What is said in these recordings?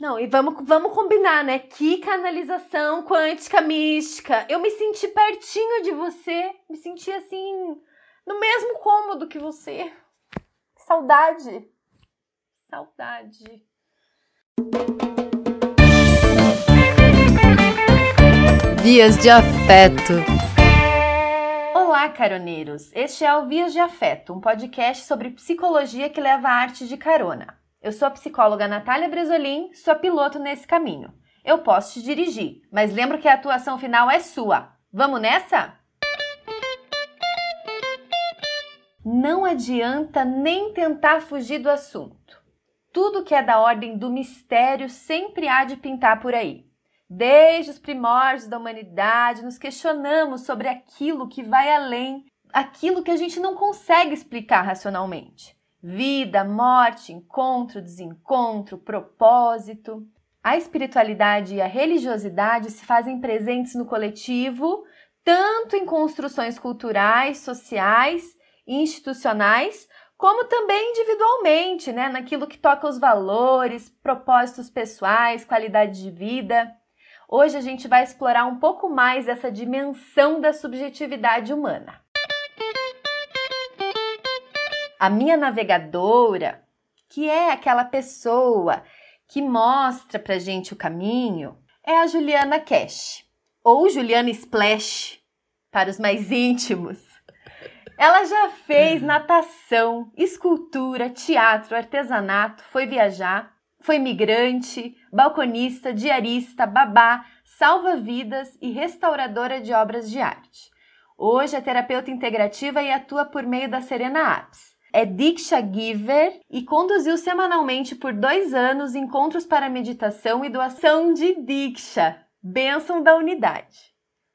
Não, e vamos, vamos combinar, né? Que canalização quântica mística. Eu me senti pertinho de você, me senti assim, no mesmo cômodo que você. Saudade. Saudade. Vias de Afeto. Olá, caroneiros! Este é o Vias de Afeto, um podcast sobre psicologia que leva a arte de carona. Eu sou a psicóloga Natália Bresolim, sua piloto nesse caminho. Eu posso te dirigir, mas lembro que a atuação final é sua. Vamos nessa? Não adianta nem tentar fugir do assunto. Tudo que é da ordem do mistério sempre há de pintar por aí. Desde os primórdios da humanidade, nos questionamos sobre aquilo que vai além, aquilo que a gente não consegue explicar racionalmente. Vida, morte, encontro, desencontro, propósito. A espiritualidade e a religiosidade se fazem presentes no coletivo, tanto em construções culturais, sociais institucionais, como também individualmente, né, naquilo que toca os valores, propósitos pessoais, qualidade de vida. Hoje a gente vai explorar um pouco mais essa dimensão da subjetividade humana. A minha navegadora, que é aquela pessoa que mostra pra gente o caminho, é a Juliana Cash, ou Juliana Splash, para os mais íntimos. Ela já fez natação, escultura, teatro, artesanato, foi viajar, foi migrante, balconista, diarista, babá, salva-vidas e restauradora de obras de arte. Hoje é terapeuta integrativa e atua por meio da Serena Apps. É Diksha Giver e conduziu semanalmente por dois anos encontros para meditação e doação de Diksha, bênção da unidade.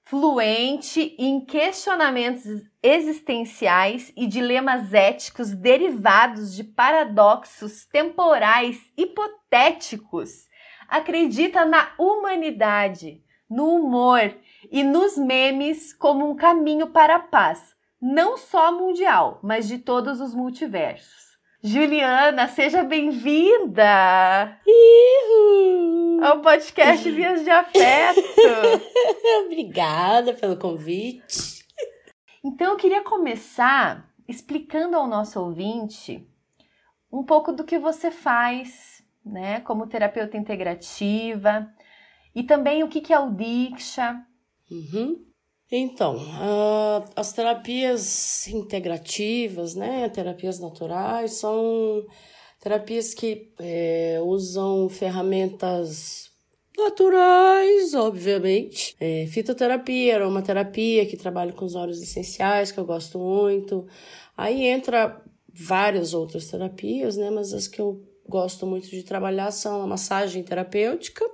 Fluente em questionamentos existenciais e dilemas éticos derivados de paradoxos temporais hipotéticos, acredita na humanidade, no humor e nos memes como um caminho para a paz, não só mundial, mas de todos os multiversos. Juliana, seja bem-vinda ao podcast Vias de Afeto. Obrigada pelo convite. Então eu queria começar explicando ao nosso ouvinte um pouco do que você faz, né, como terapeuta integrativa e também o que, é o Diksha. Uhum. Então, uh, as terapias integrativas, né, terapias naturais, são terapias que é, usam ferramentas naturais, obviamente. É, fitoterapia, aromaterapia, que trabalha com os óleos essenciais, que eu gosto muito. Aí entra várias outras terapias, né? Mas as que eu gosto muito de trabalhar são a massagem terapêutica,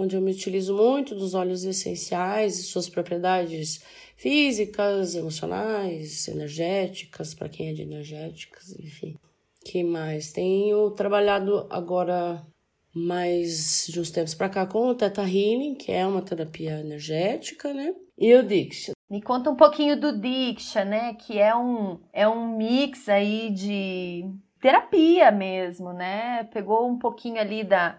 onde eu me utilizo muito dos óleos essenciais e suas propriedades físicas, emocionais, energéticas, para quem é de energéticas, enfim. que mais? Tenho trabalhado agora mais de uns tempos para cá com o Theta Healing, que é uma terapia energética, né? E o Diksha. Me conta um pouquinho do Diksha, né? Que é um, é um mix aí de terapia mesmo, né? Pegou um pouquinho ali da,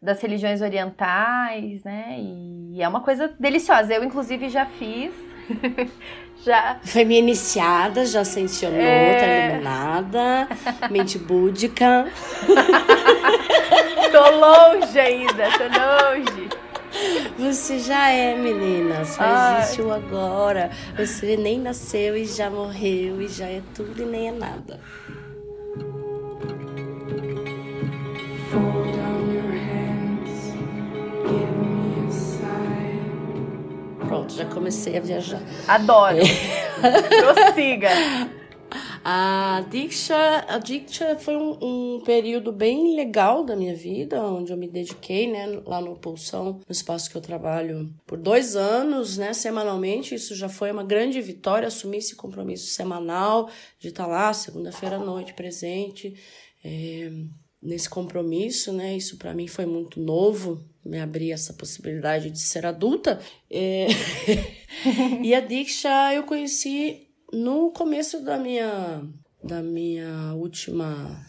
das religiões orientais, né? E é uma coisa deliciosa. Eu, inclusive, já fiz. já. Foi minha iniciada, já ascensionou, é... tá iluminada, mente búdica. tô longe ainda, tô longe. Você já é, menina, só Ai. existe o agora. Você nem nasceu e já morreu, e já é tudo e nem é nada. Já comecei a viajar. Adoro. Prossiga. A Diksha, a Diksha foi um, um, período bem legal da minha vida, onde eu me dediquei, né, lá no Pulsão, no espaço que eu trabalho por dois anos, né, semanalmente. Isso já foi uma grande vitória, assumir esse compromisso semanal de estar lá segunda-feira à noite presente. É, nesse compromisso, né? Isso para mim foi muito novo, me abrir essa possibilidade de ser adulta. É... e a Diksha eu conheci no começo da minha da minha última,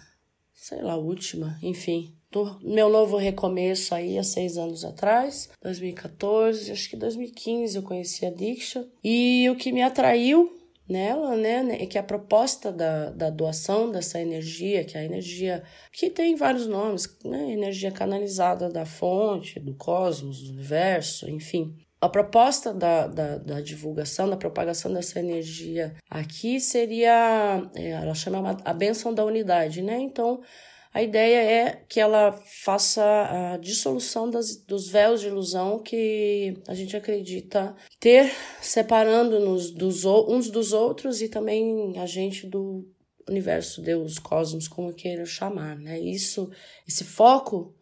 sei lá, última, enfim, do meu novo recomeço aí há seis anos atrás, 2014, acho que 2015 eu conheci a Diksha. E o que me atraiu nela, né, é que a proposta da, da doação dessa energia, que é a energia que tem vários nomes, né, energia canalizada da fonte, do cosmos, do universo, enfim. A proposta da, da, da divulgação, da propagação dessa energia aqui seria, é, ela chama a benção da unidade, né? Então, a ideia é que ela faça a dissolução das, dos véus de ilusão que a gente acredita ter, separando-nos dos, uns dos outros e também a gente do universo, Deus, cosmos, como queira chamar, né? Isso, esse foco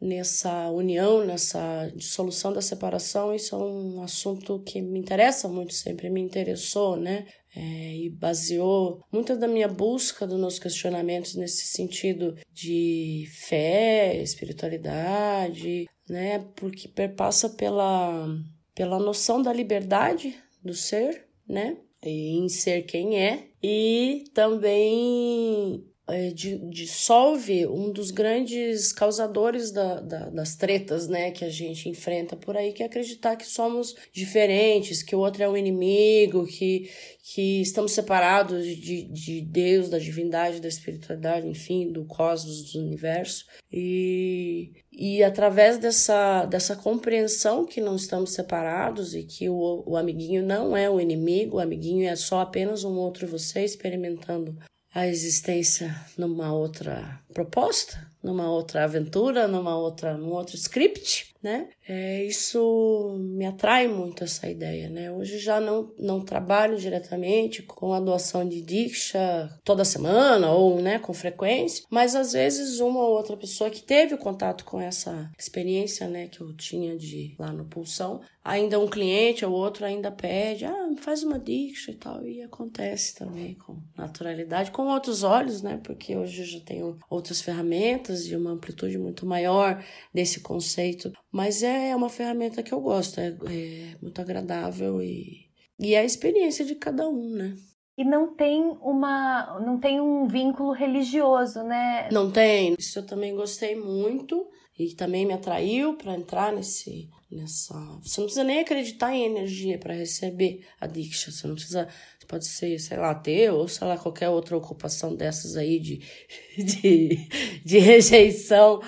nessa união, nessa dissolução da separação, isso é um assunto que me interessa muito, sempre me interessou, né? É, e baseou muita da minha busca, dos meus questionamentos nesse sentido de fé, espiritualidade, né? Porque perpassa pela, pela noção da liberdade do ser, né? em ser quem é, e também é, dissolve um dos grandes causadores da, da, das tretas né, que a gente enfrenta por aí, que é acreditar que somos diferentes, que o outro é um inimigo, que, que estamos separados de, de Deus, da divindade, da espiritualidade, enfim, do cosmos, do universo. E, e através dessa, dessa compreensão que não estamos separados e que o, o amiguinho não é o inimigo, o amiguinho é só apenas um outro você experimentando a existência numa outra proposta, numa outra aventura, numa outra, num outro script, né? É, isso me atrai muito essa ideia, né? Hoje já não, não trabalho diretamente com a doação de Diksha toda semana ou, né, com frequência, mas às vezes uma ou outra pessoa que teve contato com essa experiência, né, que eu tinha de lá no Pulsão, ainda um cliente ou outro ainda pede, ah, faz uma Diksha e tal, e acontece também com naturalidade, com outros olhos, né? Porque hoje eu já tenho outras ferramentas e uma amplitude muito maior desse conceito mas é uma ferramenta que eu gosto, é, é muito agradável e, e é a experiência de cada um, né? E não tem uma, não tem um vínculo religioso, né? Não tem. Isso eu também gostei muito e também me atraiu para entrar nesse nessa. Você não precisa nem acreditar em energia para receber a diksha. Você não precisa, pode ser, sei lá, ateu ou sei lá qualquer outra ocupação dessas aí de de, de rejeição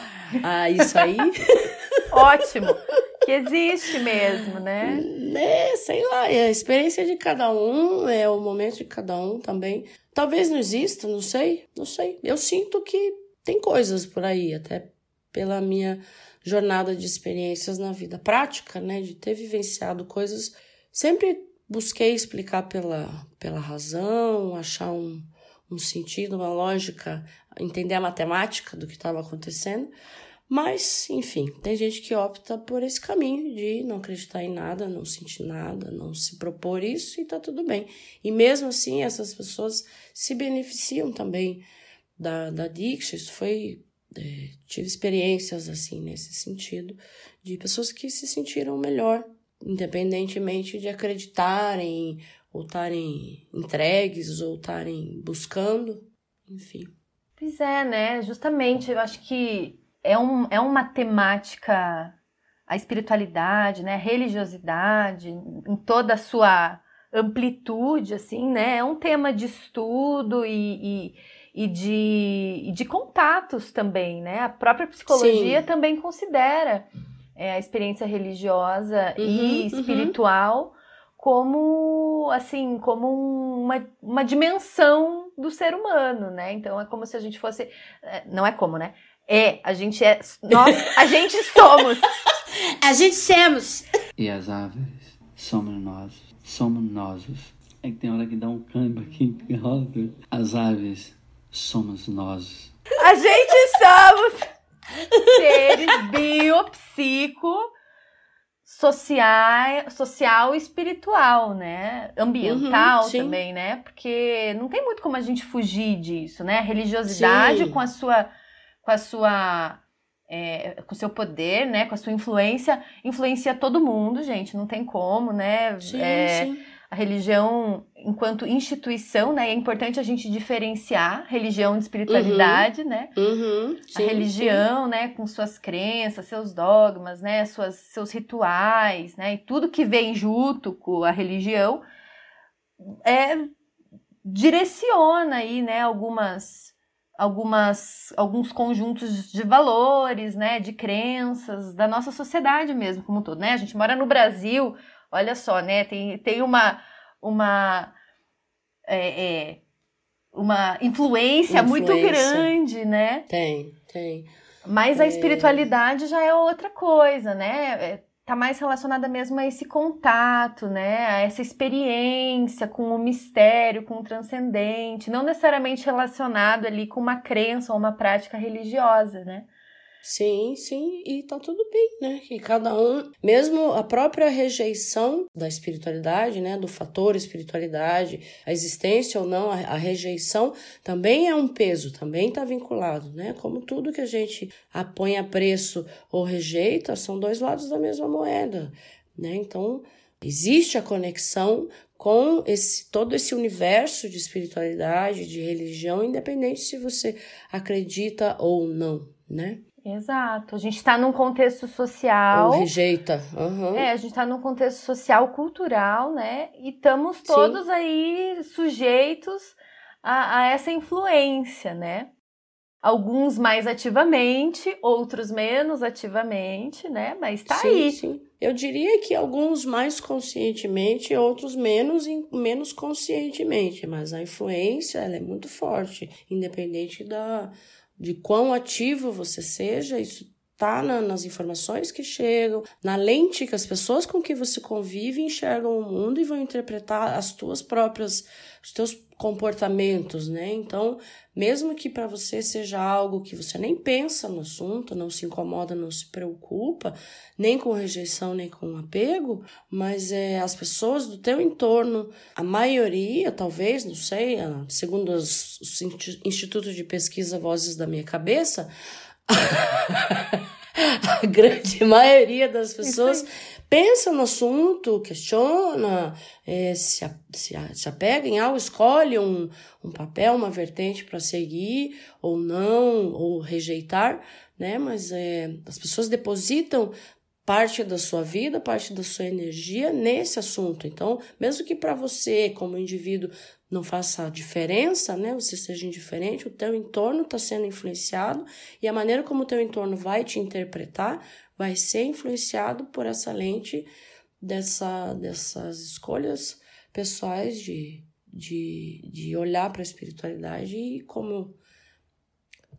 a isso aí. Ótimo. Que existe mesmo, né? É, sei lá, é a experiência de cada um, é o momento de cada um também. Talvez não exista, não sei, não sei. Eu sinto que tem coisas por aí, até pela minha jornada de experiências na vida prática, né? De ter vivenciado coisas. Sempre busquei explicar pela, pela razão, achar um, um sentido, uma lógica, entender a matemática do que estava acontecendo. Mas, enfim, tem gente que opta por esse caminho de não acreditar em nada, não sentir nada, não se propor isso e tá tudo bem. E mesmo assim, essas pessoas se beneficiam também da, da Diksha. Isso foi. É, tive experiências assim nesse sentido, de pessoas que se sentiram melhor, independentemente de acreditarem ou estarem entregues ou estarem buscando, enfim. Pois é, né? Justamente, eu acho que é, um, é uma temática, a espiritualidade, né, a religiosidade, em toda a sua amplitude, assim, né, é um tema de estudo e, e, e de, e de contatos também, né, a própria psicologia Sim. também considera é, a experiência religiosa uhum, e uhum. espiritual uhum. como, assim, como uma, uma dimensão do ser humano, né, então é como se a gente fosse, é, não é como, né, é, a gente é. Nós, a gente somos. a gente somos. E as árvores somos nós. Somos nós. É que tem hora que dá um câmbio aqui. As árvores somos nós. A gente somos seres biopsico social, social e espiritual, né? Ambiental uhum, também, né? Porque não tem muito como a gente fugir disso, né? A religiosidade sim. com a sua com a sua é, com o seu poder, né, com a sua influência, influencia todo mundo, gente, não tem como, né? Sim, é, sim. A religião enquanto instituição, né? É importante a gente diferenciar religião de espiritualidade, uhum. né? Uhum. Sim, a religião, sim. né, com suas crenças, seus dogmas, né, suas, seus rituais, né, e tudo que vem junto com a religião, é direciona aí, né, algumas algumas alguns conjuntos de valores, né, de crenças da nossa sociedade mesmo como um todo, né? A gente mora no Brasil, olha só, né? Tem, tem uma uma é, é, uma influência, influência, muito grande, né? Tem, tem. Mas a é. espiritualidade já é outra coisa, né? É, tá mais relacionada mesmo a esse contato, né? A essa experiência com o mistério, com o transcendente, não necessariamente relacionado ali com uma crença ou uma prática religiosa, né? Sim, sim, e tá tudo bem, né? Que cada um, mesmo a própria rejeição da espiritualidade, né? Do fator espiritualidade, a existência ou não, a, rejeição também é um peso, também tá vinculado, né? Como tudo que a gente põe a preço ou rejeita, são dois lados da mesma moeda, né? Então, existe a conexão com esse todo esse universo de espiritualidade, de religião, independente se você acredita ou não, né? Exato. A gente está num contexto social. Ou rejeita. Uhum. É, a gente está num contexto social, cultural, né? E estamos todos Sim. aí sujeitos a, a, essa influência, né? Alguns mais ativamente, outros menos ativamente, né? Mas está aí. Sim. Eu diria que alguns mais conscientemente, outros menos menos conscientemente, mas a influência ela é muito forte, independente da de quão ativo você seja, isso tá na, nas informações que chegam, na lente que as pessoas com que você convive enxergam o mundo e vão interpretar as tuas próprias, os teus comportamentos, né? Então, mesmo que para você seja algo que você nem pensa no assunto, não se incomoda, não se preocupa, nem com rejeição, nem com apego, mas é as pessoas do teu entorno, a maioria, talvez, não sei, segundo os, os institutos de pesquisa Vozes da Minha Cabeça, a grande maioria das pessoas pensa no assunto, questiona, é, se, se, se apega em algo, escolhe um, um papel, uma vertente para seguir ou não, ou rejeitar, né? Mas é, as pessoas depositam parte da sua vida, parte da sua energia nesse assunto. Então, mesmo que para você, como indivíduo, não faça diferença, né? Você seja indiferente, o teu entorno está sendo influenciado e a maneira como o teu entorno vai te interpretar vai ser influenciado por essa lente dessa, dessas escolhas pessoais de, de, de olhar para a espiritualidade e como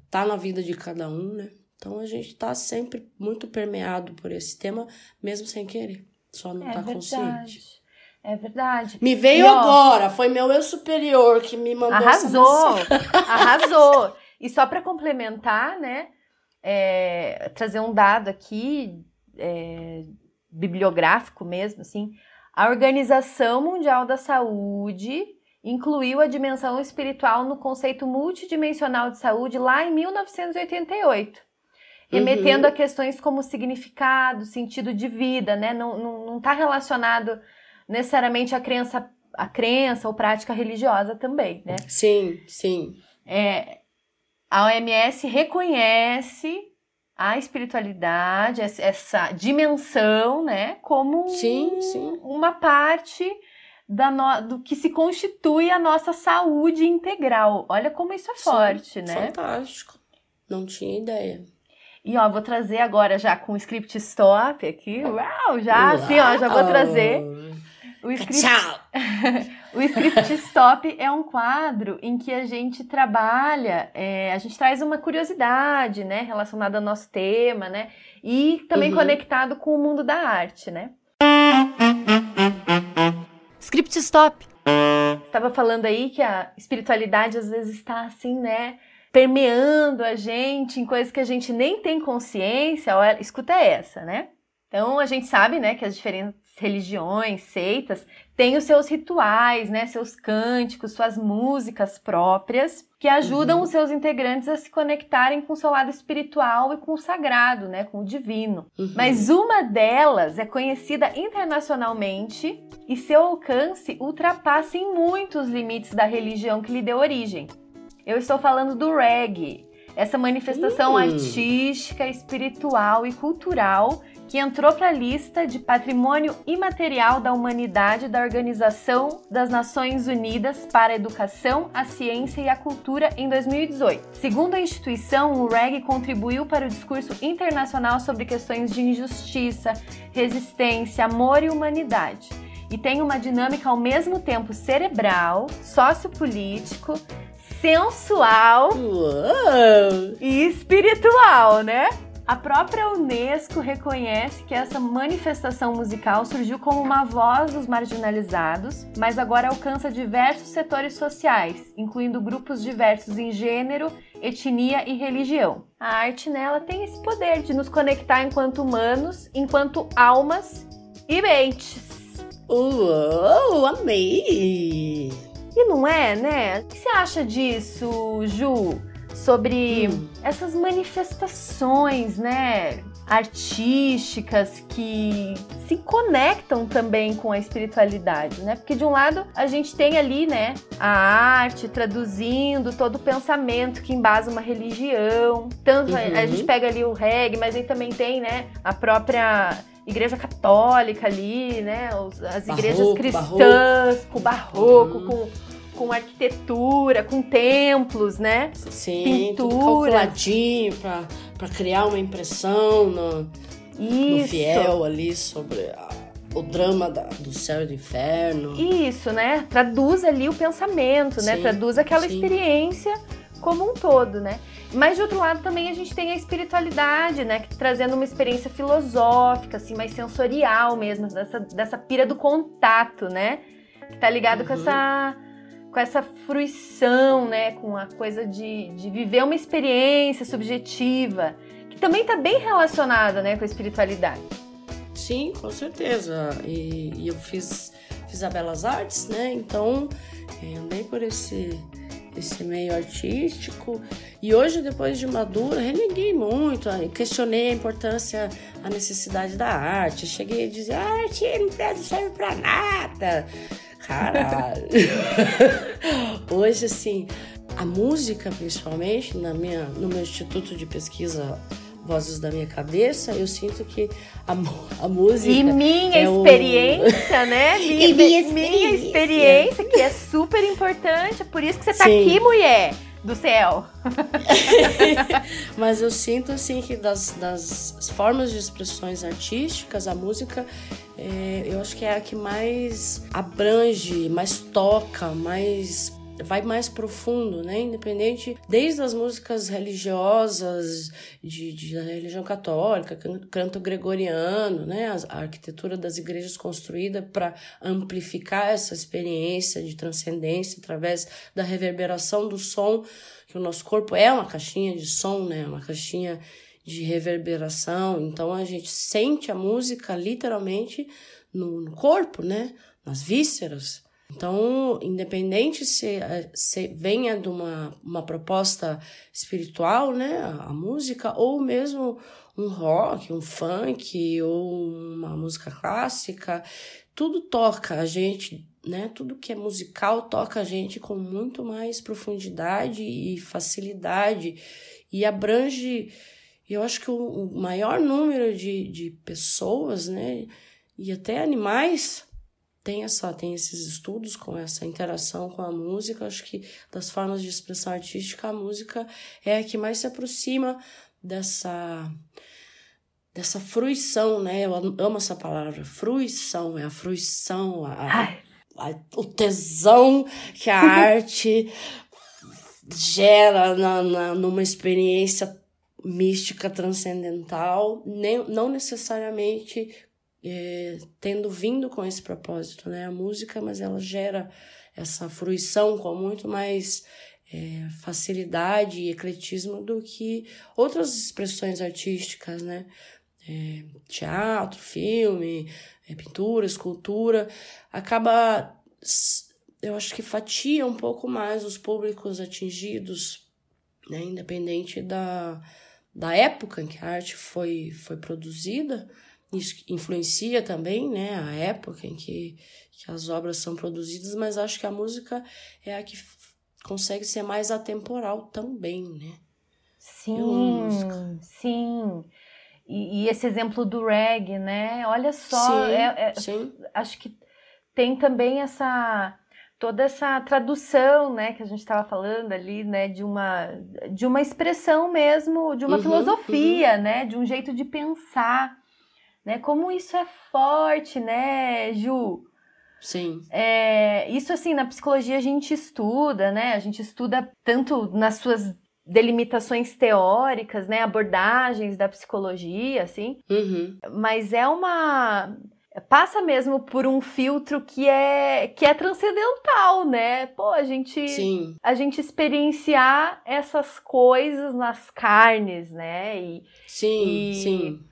tá na vida de cada um, né? Então a gente está sempre muito permeado por esse tema, mesmo sem querer, só não é tá consciente. É verdade. Me veio e, ó, agora, foi meu eu superior que me mandou Arrasou, arrasou. E só para complementar, né, é, trazer um dado aqui, é, bibliográfico mesmo, assim, a Organização Mundial da Saúde incluiu a dimensão espiritual no conceito multidimensional de saúde lá em 1988, remetendo uhum. a questões como significado, sentido de vida, né? Não, não, não tá relacionado necessariamente à crença, à crença ou prática religiosa também, né? Sim, sim. É, a OMS reconhece a espiritualidade, essa dimensão, né, como sim, sim. uma parte da no, do que se constitui a nossa saúde integral. Olha como isso é sim, forte, né? Fantástico. Não tinha ideia. E ó, vou trazer agora já com o script stop aqui. Uau, já Uau. assim, ó, já vou trazer o script, o script Stop é um quadro em que a gente trabalha, é, a gente traz uma curiosidade, né, relacionada ao nosso tema, né, e também uhum. conectado com o mundo da arte, né. Script Stop. Estava falando aí que a espiritualidade às vezes está assim, né, permeando a gente em coisas que a gente nem tem consciência. Olha, escuta essa, né? Então a gente sabe, né, que as diferentes religiões, seitas, têm os seus rituais, né, seus cânticos, suas músicas próprias, que ajudam uhum. os seus integrantes a se conectarem com o seu lado espiritual e com o sagrado, né, com o divino. Uhum. Mas uma delas é conhecida internacionalmente e seu alcance ultrapassa em muitos limites da religião que lhe deu origem. Eu estou falando do reggae, essa manifestação uhum. artística, espiritual e cultural que entrou para a lista de Patrimônio Imaterial da Humanidade da Organização das Nações Unidas para a Educação, a Ciência e a Cultura em 2018. Segundo a instituição, o reggae contribuiu para o discurso internacional sobre questões de injustiça, resistência, amor e humanidade. E tem uma dinâmica ao mesmo tempo cerebral, sociopolítico, sensual Uou. e espiritual, né? A própria Unesco reconhece que essa manifestação musical surgiu como uma voz dos marginalizados, mas agora alcança diversos setores sociais, incluindo grupos diversos em gênero, etnia e religião. A arte nela tem esse poder de nos conectar enquanto humanos, enquanto almas e mentes. Uou, amei! E não é, né? O que você acha disso, Ju? sobre hum. essas manifestações, né, artísticas que se conectam também com a espiritualidade, né? Porque de um lado a gente tem ali, né, a arte traduzindo todo o pensamento que embasa uma religião. Tanto uhum. a, a gente pega ali o reggae, mas aí também tem, né, a própria igreja católica ali, né? As igrejas barroco, cristãs, barroco. com barroco, uhum. com com arquitetura, com templos, né? Sim, Pintura. tudo calculadinho para criar uma impressão no, no fiel ali sobre a, o drama da, do céu e do inferno. Isso, né? Traduz ali o pensamento, né? sim, né? Traduz aquela sim. experiência como um todo, né? Mas de outro lado também a gente tem a espiritualidade, né? Que, trazendo uma experiência filosófica, assim, mais sensorial mesmo, dessa, dessa pira do contato, né? Que tá ligado uhum. com essa com essa fruição, né, com a coisa de, de viver uma experiência subjetiva, que também está bem relacionada, né, com a espiritualidade. Sim, com certeza. E, e eu fiz, fiz a Belas Artes, né, então eh, andei por esse esse meio artístico. E hoje, depois de madura, reneguei muito, questionei a importância, a necessidade da arte. Cheguei a dizer: a arte não serve para nada. Caralho. Hoje, assim, a música, principalmente, na minha, no meu instituto de pesquisa Vozes da Minha Cabeça, eu sinto que a, a música. E minha é experiência, o... né? Minha, e minha experiência. minha experiência, que é super importante. Por isso que você tá Sim. aqui, mulher do céu. Mas eu sinto assim que das, das formas de expressões artísticas, a música é, eu acho que é a que mais abrange, mais toca, mais vai mais profundo, né? Independente, desde as músicas religiosas, de, de da religião católica, canto gregoriano, né? A, arquitetura das igrejas construída para amplificar essa experiência de transcendência através da reverberação do som, que o nosso corpo é uma caixinha de som, né? Uma caixinha de reverberação, então a gente sente a música literalmente no, no corpo, né? Nas vísceras. Então, independente se, se venha de uma, uma proposta espiritual, né, a, música, ou mesmo um rock, um funk, ou uma música clássica, tudo toca a gente, né? Tudo que é musical toca a gente com muito mais profundidade e facilidade e abrange eu acho que o, maior número de, de pessoas, né, e até animais, tem, essa, tem esses estudos com essa interação com a música. Acho que das formas de expressão artística, a música é a que mais se aproxima dessa dessa fruição, né? Eu amo essa palavra, fruição, é a fruição, a, a, o tesão que a arte gera na, na, numa experiência mística transcendental, nem, não necessariamente é, tendo vindo com esse propósito, né? A música, mas ela gera essa fruição com muito mais é, facilidade e ecletismo do que outras expressões artísticas, né? É, teatro, filme, é, pintura, escultura, acaba, eu acho que fatia um pouco mais os públicos atingidos, né, independente da, da época em que a arte foi, foi produzida, isso influencia também, né, a época em que, que as obras são produzidas, mas acho que a música é a que consegue ser mais atemporal também, né? Sim, sim. E, e, esse exemplo do reggae, né? Olha só, sim, é, é, sim. acho que tem também essa toda essa tradução, né, que a gente estava falando ali, né, de uma de uma expressão mesmo, de uma uhum, filosofia, uhum. né, de um jeito de pensar, né? Como isso é forte, né, Ju? Sim. É, isso assim na psicologia a gente estuda, né? A gente estuda tanto nas suas delimitações teóricas, né, abordagens da psicologia, assim. Uhum. Mas é uma passa mesmo por um filtro que é que é transcendental, né? Pô, a gente Sim. a gente experienciar essas coisas nas carnes, né? E, sim, e sim.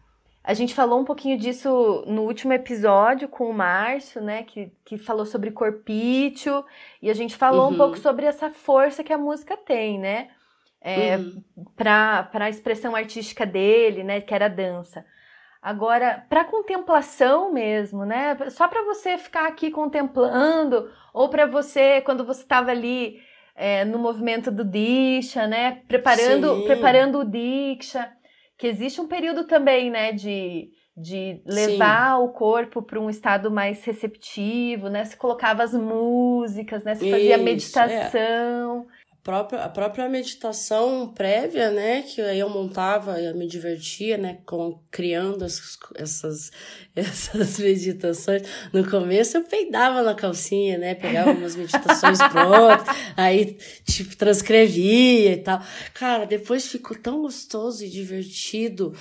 A gente falou um pouquinho disso no último episódio com o Márcio, né? Que, que falou sobre corpício, e a gente falou uhum. um pouco sobre essa força que a música tem, né? É, uhum. para a expressão artística dele, né? Que era a dança. Agora, para contemplação mesmo, né? Só para você ficar aqui contemplando, ou para você, quando você estava ali é, no movimento do Diksha, né? Preparando, Sim. preparando o Diksha, que existe um período também, né? De, de levar Sim. o corpo para um estado mais receptivo, né? Se colocava as músicas, né? Se fazia Isso, meditação. A própria, a própria meditação prévia, né, que aí eu montava, eu me divertia, né, com, criando as, essas, essas meditações. No começo eu peidava na calcinha, né, pegava umas meditações prontas, aí, tipo, transcrevia e tal. Cara, depois ficou tão gostoso e divertido.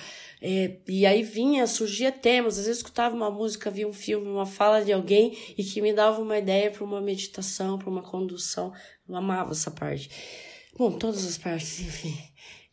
É, e aí vinha, surgia temas, às vezes escutava uma música, via um filme, uma fala de alguém e que me dava uma ideia para uma meditação, para uma condução. Eu amava essa parte. Bom, todas as partes, enfim.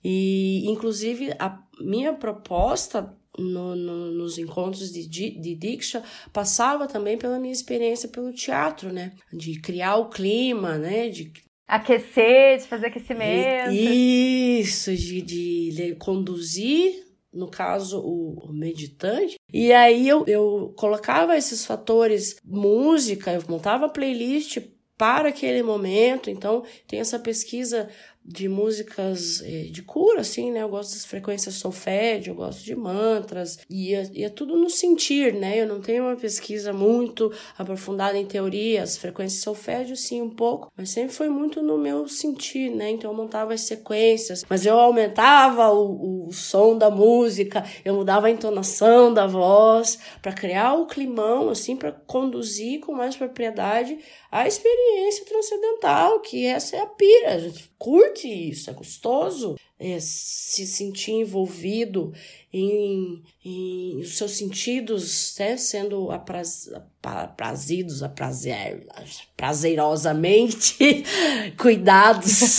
E, inclusive, a minha proposta no, no, nos encontros de, de Diksha passava também pela minha experiência pelo teatro, né? De criar o clima, né? De Aquecer, de fazer aquecimento. Isso, de, de conduzir no caso, o, o, meditante. E aí eu, eu colocava esses fatores, música, eu montava a playlist para aquele momento. Então, tem essa pesquisa de músicas de cura, assim, né? Eu gosto das frequências solfégio, eu gosto de mantras, e é, e é tudo no sentir, né? Eu não tenho uma pesquisa muito aprofundada em teoria, as frequências solfégio, sim, um pouco, mas sempre foi muito no meu sentir, né? Então eu montava as sequências, mas eu aumentava o, o som da música, eu mudava a entonação da voz, para criar o climão, assim, para conduzir com mais propriedade a experiência transcendental, que essa é a pira, a gente curte isso, é gostoso é, se sentir envolvido em, em os seus sentidos né, sendo apraz, aprazidos, aprazer, prazerosamente cuidados.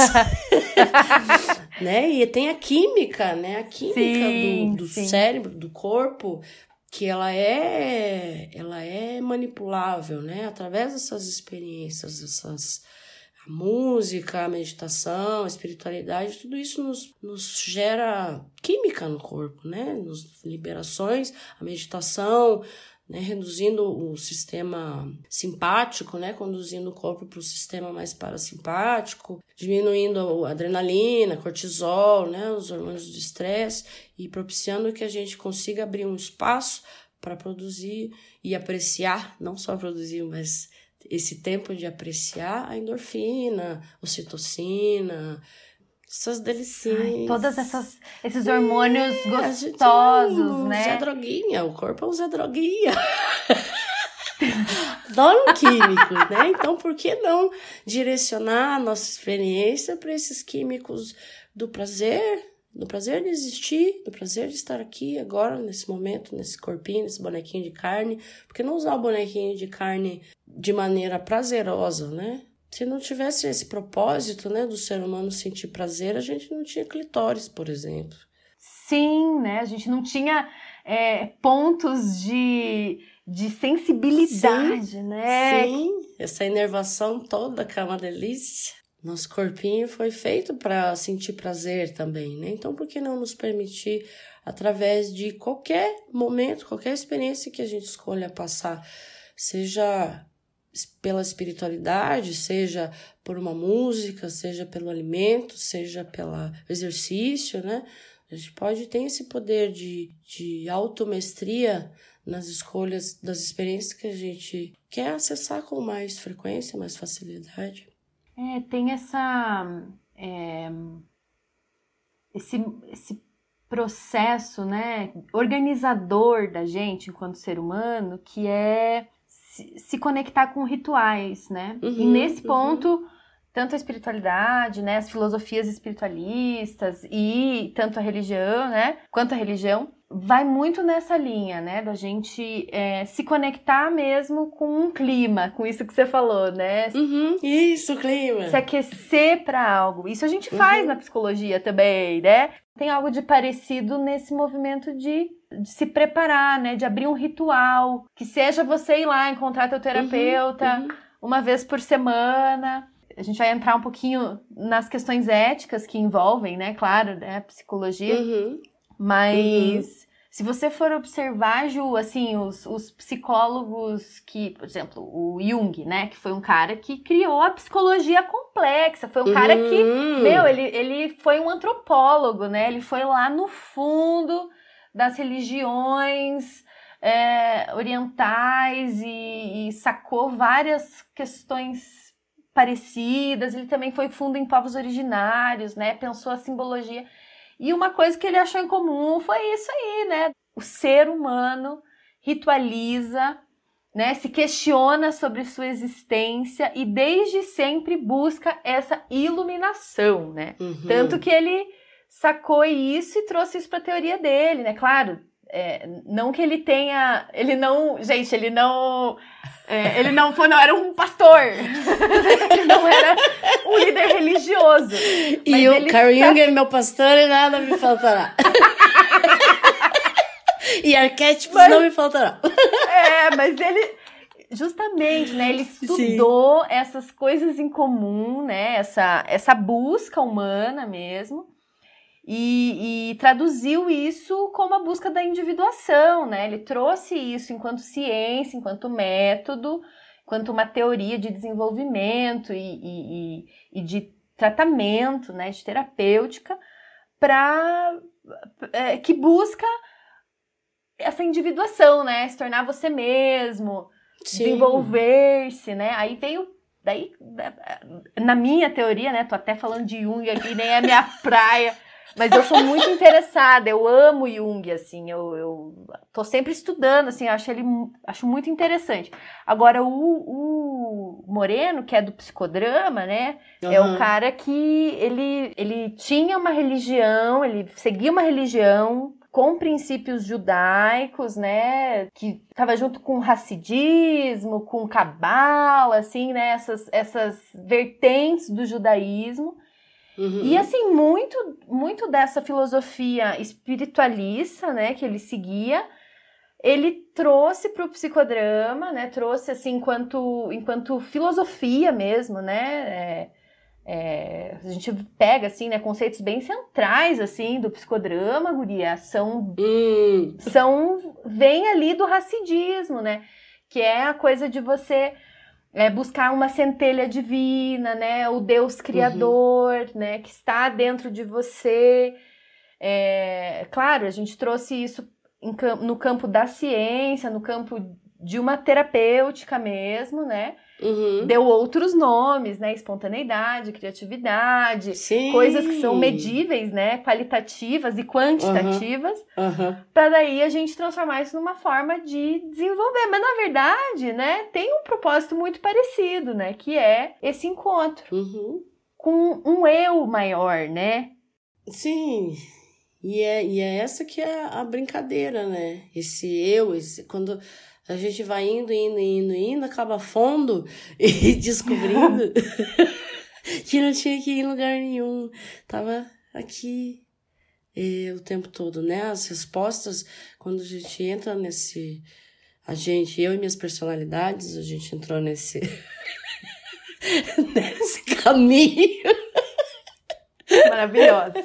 né? E tem a química, né? A química sim, do, do sim. cérebro, do corpo, que ela é ela é manipulável, né? Através dessas experiências, essas a música, a meditação, a espiritualidade, tudo isso nos, nos gera química no corpo, né? Nos liberações, a meditação, né? reduzindo o sistema simpático, né? Conduzindo o corpo para o sistema mais parasimpático, diminuindo a adrenalina, cortisol, né? Os hormônios do estresse e propiciando que a gente consiga abrir um espaço para produzir e apreciar, não só produzir, mas esse tempo de apreciar a endorfina, ocitocina, essas delicinhas. todas essas esses hormônios é, gostosos, né? Zé Droguinha, o corpo é um Zé Droguinha. Adoro químicos, né? Então, por que não direcionar a nossa experiência para esses químicos do prazer, do prazer de existir, do prazer de estar aqui agora, nesse momento, nesse corpinho, nesse bonequinho de carne? Por que não usar o bonequinho de carne de maneira prazerosa, né? Se não tivesse esse propósito, né, do ser humano sentir prazer, a gente não tinha clitóris, por exemplo. Sim, né? A gente não tinha é, pontos de, de sensibilidade, sim, né? Sim, essa inervação toda que é uma delícia. Nosso corpinho foi feito para sentir prazer também, né? Então, por que não nos permitir, através de qualquer momento, qualquer experiência que a gente escolha passar, seja pela espiritualidade, seja por uma música, seja pelo alimento, seja pelo exercício, né? A gente pode ter esse poder de, de automestria nas escolhas das experiências que a gente quer acessar com mais frequência, mais facilidade. É, tem essa. É, esse, esse processo né, organizador da gente enquanto ser humano que é se, se conectar com rituais, né? Uhum, e nesse uhum. ponto, uhum. tanto a espiritualidade, né, as filosofias espiritualistas e tanto a religião, né, quanto a religião, vai muito nessa linha, né, da gente é, se conectar mesmo com um clima, com isso que você falou, né? Uhum, isso, clima. Se aquecer para algo. Isso a gente faz uhum. na psicologia também, né? Tem algo de parecido nesse movimento de de se preparar, né? De abrir um ritual. Que seja você ir lá encontrar teu terapeuta uhum, uhum. uma vez por semana. A gente vai entrar um pouquinho nas questões éticas que envolvem, né? Claro, né? Psicologia. Uhum. Mas uhum. se você for observar, Ju, assim, os, os psicólogos que, por exemplo, o Jung, né? Que foi um cara que criou a psicologia complexa. Foi um cara que, uhum. meu, ele, ele foi um antropólogo, né? Ele foi lá no fundo das religiões é, orientais e, e sacou várias questões parecidas. Ele também foi fundo em povos originários, né? Pensou a simbologia. E uma coisa que ele achou em comum foi isso aí, né? O ser humano ritualiza, né? Se questiona sobre sua existência e desde sempre busca essa iluminação, né? Uhum. Tanto que ele sacou isso e trouxe isso para a teoria dele, né? Claro, é, não que ele tenha, ele não, gente, ele não, é, ele não foi, não era um pastor, ele não era um líder religioso. E o Carl Jung é meu pastor e nada me faltará. e arquétipos mas, não me faltarão. é, mas ele justamente, né, ele estudou Sim. essas coisas em comum, né, essa essa busca humana mesmo e, e, traduziu isso como a busca da individuação, né? Ele trouxe isso enquanto ciência, enquanto método, enquanto uma teoria de desenvolvimento e, e, e de tratamento, né? De terapêutica, para é, que busca essa individuação, né? Se tornar você mesmo, desenvolver-se, né? Aí veio daí na minha teoria, né? Tô até falando de Jung aqui, nem é minha praia. Mas eu sou muito interessada, eu amo Jung, assim, eu, eu tô sempre estudando, assim, acho ele acho muito interessante. Agora, o, o Moreno, que é do psicodrama, né, uhum. é o cara que ele, ele tinha uma religião, ele seguia uma religião com princípios judaicos, né, que estava junto com o racidismo, com o cabala, assim, né, essas, essas vertentes do judaísmo. Uhum. E assim, muito, muito dessa filosofia espiritualista, né, que ele seguia, ele trouxe para o psicodrama, né, trouxe assim enquanto, enquanto filosofia mesmo, né, é, é, a gente pega assim, né, conceitos bem centrais assim do psicodrama, guria, são, uhum. são vem ali do racidismo, né, que é a coisa de você é, buscar uma centelha divina, né? O Deus criador, uhum. né? Que está dentro de você. É, claro, a gente trouxe isso em, no campo da ciência, no campo de uma terapêutica mesmo, né? Uhum. Deu outros nomes, né? Espontaneidade, criatividade, Sim. coisas que são medíveis, né? Qualitativas e quantitativas, uhum. para daí a gente transformar isso numa forma de desenvolver. Mas na verdade, né? Tem um propósito muito parecido, né? Que é esse encontro uhum. com um eu maior, né? Sim. E é, e é essa que é a brincadeira, né? Esse eu, esse, quando a gente vai indo, indo, indo, indo, acaba fundo e descobrindo que não tinha que ir em lugar nenhum. Tava aqui e, o tempo todo, né? As respostas, quando a gente entra nesse, a gente, eu e minhas personalidades, a gente entrou nesse nesse caminho. Maravilhosa.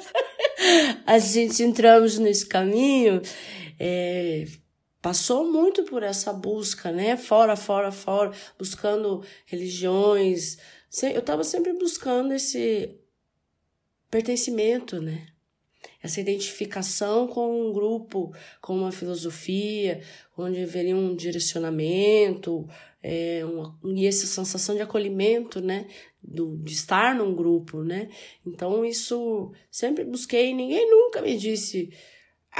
A gente entramos nesse caminho, é, passou muito por essa busca, né? Fora, fora, fora, buscando religiões. Eu estava sempre buscando esse pertencimento, né? Essa identificação com um grupo, com uma filosofia, onde haveria um direcionamento, é, uma, e essa sensação de acolhimento, né? Do, de estar num grupo, né? Então, isso sempre busquei, ninguém nunca me disse.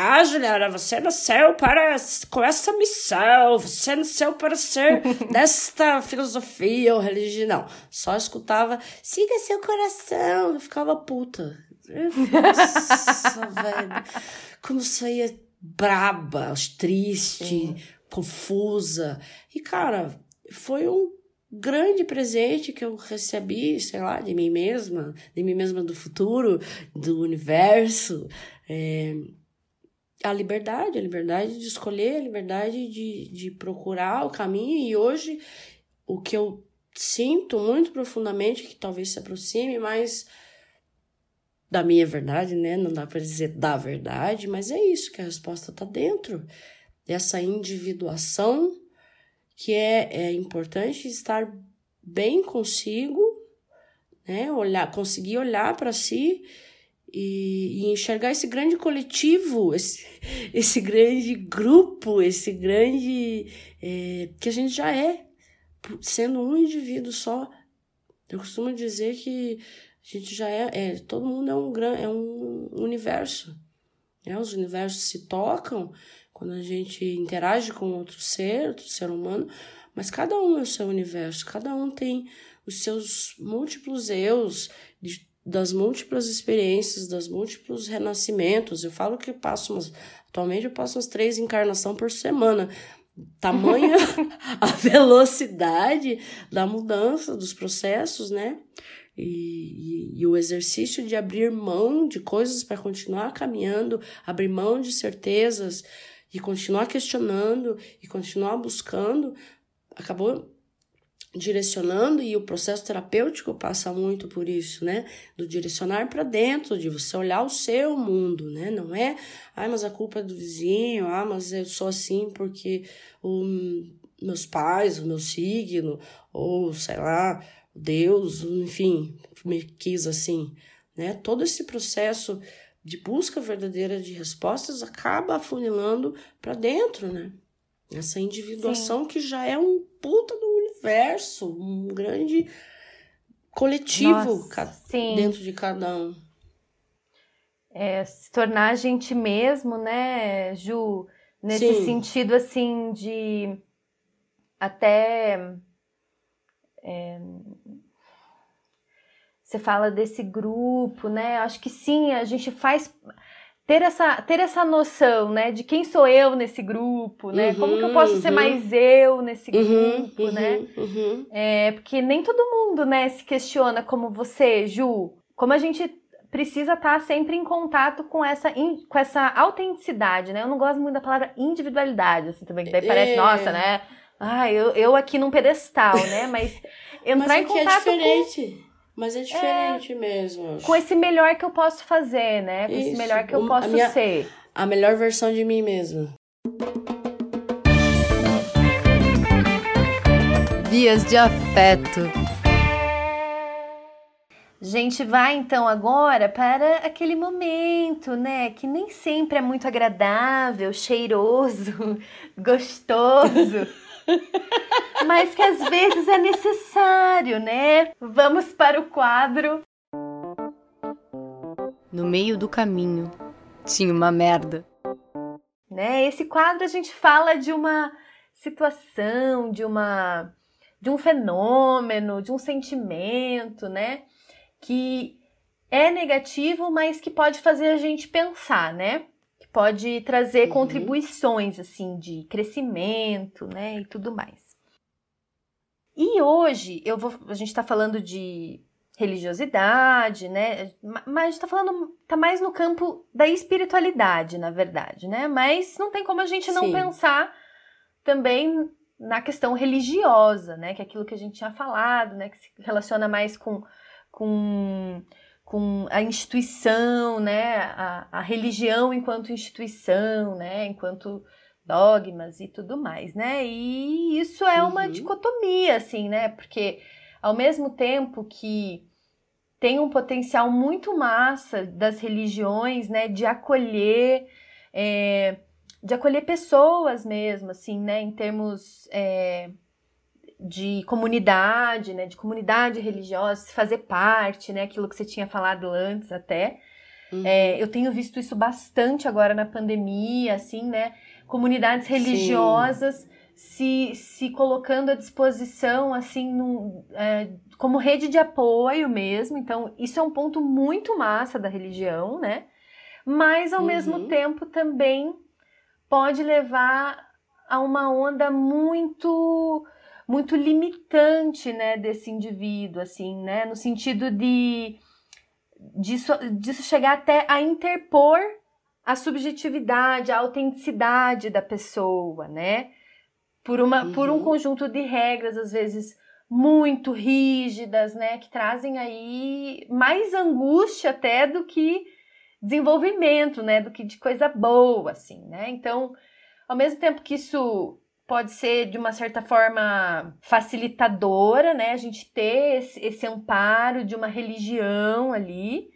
Ah, Juliana, você nasceu para com essa missão, você nasceu para ser desta filosofia ou religião. Não, só escutava, siga seu coração. Eu ficava puta. Nossa, velho. Como saía braba, triste, confusa. E, cara, foi um grande presente que eu recebi, sei lá, de mim mesma, de mim mesma do futuro, do universo. É, a liberdade, a liberdade de escolher, a liberdade de, de procurar o caminho. E hoje, o que eu sinto muito profundamente, que talvez se aproxime mais da minha verdade, né? Não dá para dizer da verdade, mas é isso que a resposta está dentro. Essa individuação que é, é importante estar bem consigo, né? Olhar, conseguir olhar para si e, e, enxergar esse grande coletivo, esse, esse grande grupo, esse grande é, que a gente já é, sendo um indivíduo só. Eu costumo dizer que a gente já é, é todo mundo é um gran, é um universo. Né? Os universos se tocam quando a gente interage com outro ser, outro ser humano, mas cada um é o seu universo, cada um tem os seus múltiplos eus, de, das múltiplas experiências, das múltiplos renascimentos. Eu falo que eu passo umas, atualmente eu passo umas três encarnações por semana. Tamanha a velocidade da mudança dos processos, né? E, e, e, o exercício de abrir mão de coisas para continuar caminhando, abrir mão de certezas, e continuar questionando e continuar buscando, acabou direcionando e o processo terapêutico passa muito por isso, né? Do direcionar para dentro, de você olhar o seu mundo, né? Não é, ah, mas a culpa é do vizinho, ah, mas eu sou assim porque o meus pais, o meu signo, ou sei lá, Deus, enfim, me quis assim, né? Todo esse processo de busca verdadeira de respostas acaba afunilando para dentro, né? Essa individuação Sim. que já é um puta do universo, um grande coletivo Nossa, dentro de cada um. É, se tornar a gente mesmo, né, Ju? Nesse Sim. sentido, assim, de até. É, você fala desse grupo, né? Acho que sim, a gente faz ter essa, ter essa noção, né, de quem sou eu nesse grupo, né? Uhum, Como que eu posso uhum. ser mais eu nesse uhum, grupo, uhum, né? Uhum. É, porque nem todo mundo, né, se questiona como você, Ju. Como a gente precisa estar sempre em contato com essa, com essa autenticidade, né? Eu não gosto muito da palavra individualidade, assim, também, que daí parece, é. nossa, né? Ah, eu, eu aqui num pedestal, né? Mas entrar Mas em é contato é diferente. Com mas é diferente é, mesmo. Com esse melhor que eu posso fazer, né? Com Isso. esse melhor que eu posso minha, ser. A melhor versão de mim mesma. Vias de afeto. Gente, vai então agora para aquele momento, né? Que nem sempre é muito agradável, cheiroso, gostoso. mas que às vezes é necessário, né? Vamos para o quadro. No meio do caminho tinha uma merda. Né? Esse quadro a gente fala de uma situação, de uma de um fenômeno, de um sentimento, né? Que é negativo, mas que pode fazer a gente pensar, né? pode trazer uhum. contribuições assim de crescimento, né, e tudo mais. E hoje eu vou, a gente está falando de religiosidade, né? Mas a gente tá falando, tá mais no campo da espiritualidade, na verdade, né? Mas não tem como a gente não Sim. pensar também na questão religiosa, né? Que é aquilo que a gente tinha falado, né? Que se relaciona mais com, com, com a instituição, né? A, a religião enquanto instituição, né? Enquanto dogmas e tudo mais, né? E isso é uma uhum. dicotomia, assim, né? Porque ao mesmo tempo que tem um potencial muito massa das religiões, né? De acolher. É, de acolher pessoas mesmo, assim, né, em termos é, de comunidade, né, de comunidade religiosa, fazer parte, né, aquilo que você tinha falado antes até. Uhum. É, eu tenho visto isso bastante agora na pandemia, assim, né, comunidades religiosas se, se colocando à disposição, assim, num, é, como rede de apoio mesmo. Então, isso é um ponto muito massa da religião, né? Mas, ao uhum. mesmo tempo, também pode levar a uma onda muito muito limitante, né, desse indivíduo, assim, né, no sentido de disso, disso chegar até a interpor a subjetividade, a autenticidade da pessoa, né, por uma uhum. por um uhum. conjunto de regras às vezes muito rígidas, né, que trazem aí mais angústia até do que desenvolvimento, né, do que de coisa boa, assim, né? Então, ao mesmo tempo que isso pode ser de uma certa forma facilitadora, né, a gente ter esse, esse amparo de uma religião ali,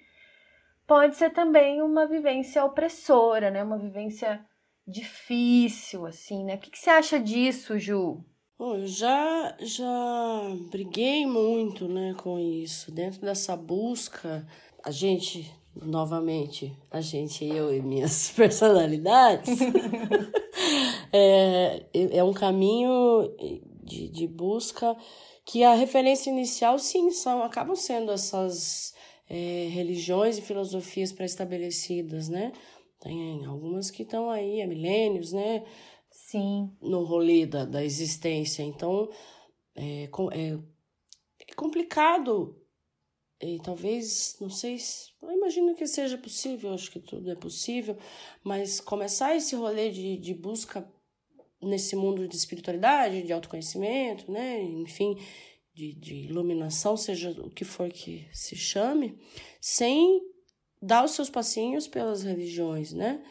pode ser também uma vivência opressora, né, uma vivência difícil, assim, né? O que, que você acha disso, Ju? Bom, eu já, já briguei muito, né, com isso. Dentro dessa busca, a gente novamente, a gente, eu e minhas personalidades, é, é um caminho de, de busca que a referência inicial, sim, são, acabam sendo essas é, religiões e filosofias pré-estabelecidas, né? Tem algumas que estão aí há milênios, né? Sim. No rolê da, da existência. Então, é, é, é complicado e talvez, não sei se. Eu imagino que seja possível, acho que tudo é possível, mas começar esse rolê de, de busca nesse mundo de espiritualidade, de autoconhecimento, né? Enfim, de, de iluminação, seja o que for que se chame, sem dar os seus passinhos pelas religiões, né?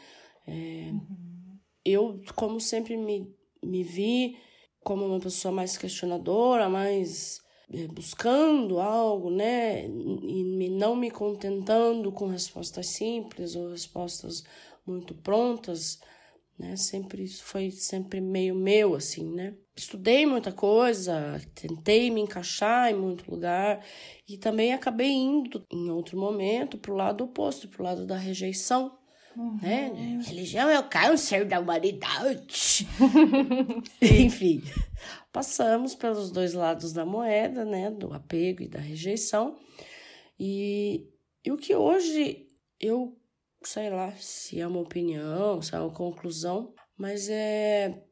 É, uhum. Eu, como sempre, me, me vi como uma pessoa mais questionadora, mais é, buscando algo, né, e não me contentando com respostas simples ou respostas muito prontas, né, sempre isso foi sempre meio meu assim, né. Estudei muita coisa, tentei me encaixar em muito lugar e também acabei indo em outro momento para o lado oposto, para o lado da rejeição, Uhum. Né? Religião é o câncer da humanidade. Enfim, passamos pelos dois lados da moeda, né? Do apego e da rejeição. E, e o que hoje eu, sei lá, se é uma opinião, se é uma conclusão, mas é,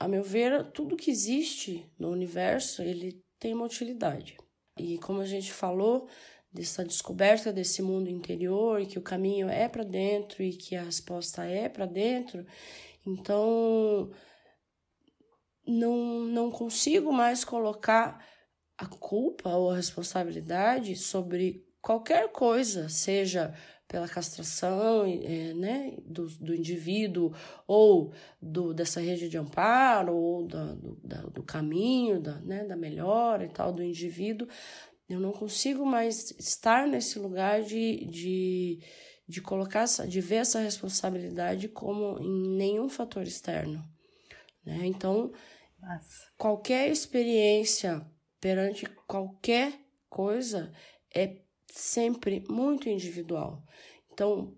a meu ver, tudo que existe no universo, ele tem uma utilidade. E como a gente falou, dessa descoberta desse mundo interior e que o caminho é para dentro e que a resposta é para dentro. Então, não, não consigo mais colocar a culpa ou a responsabilidade sobre qualquer coisa, seja pela castração é, né, do, do indivíduo ou do, dessa rede de amparo ou da, do, da, do caminho da, né, da melhora e tal do indivíduo, eu não consigo mais estar nesse lugar de, de, de colocar, de ver essa responsabilidade como em nenhum fator externo. Né? Então, Nossa. qualquer experiência perante qualquer coisa é sempre muito individual. Então,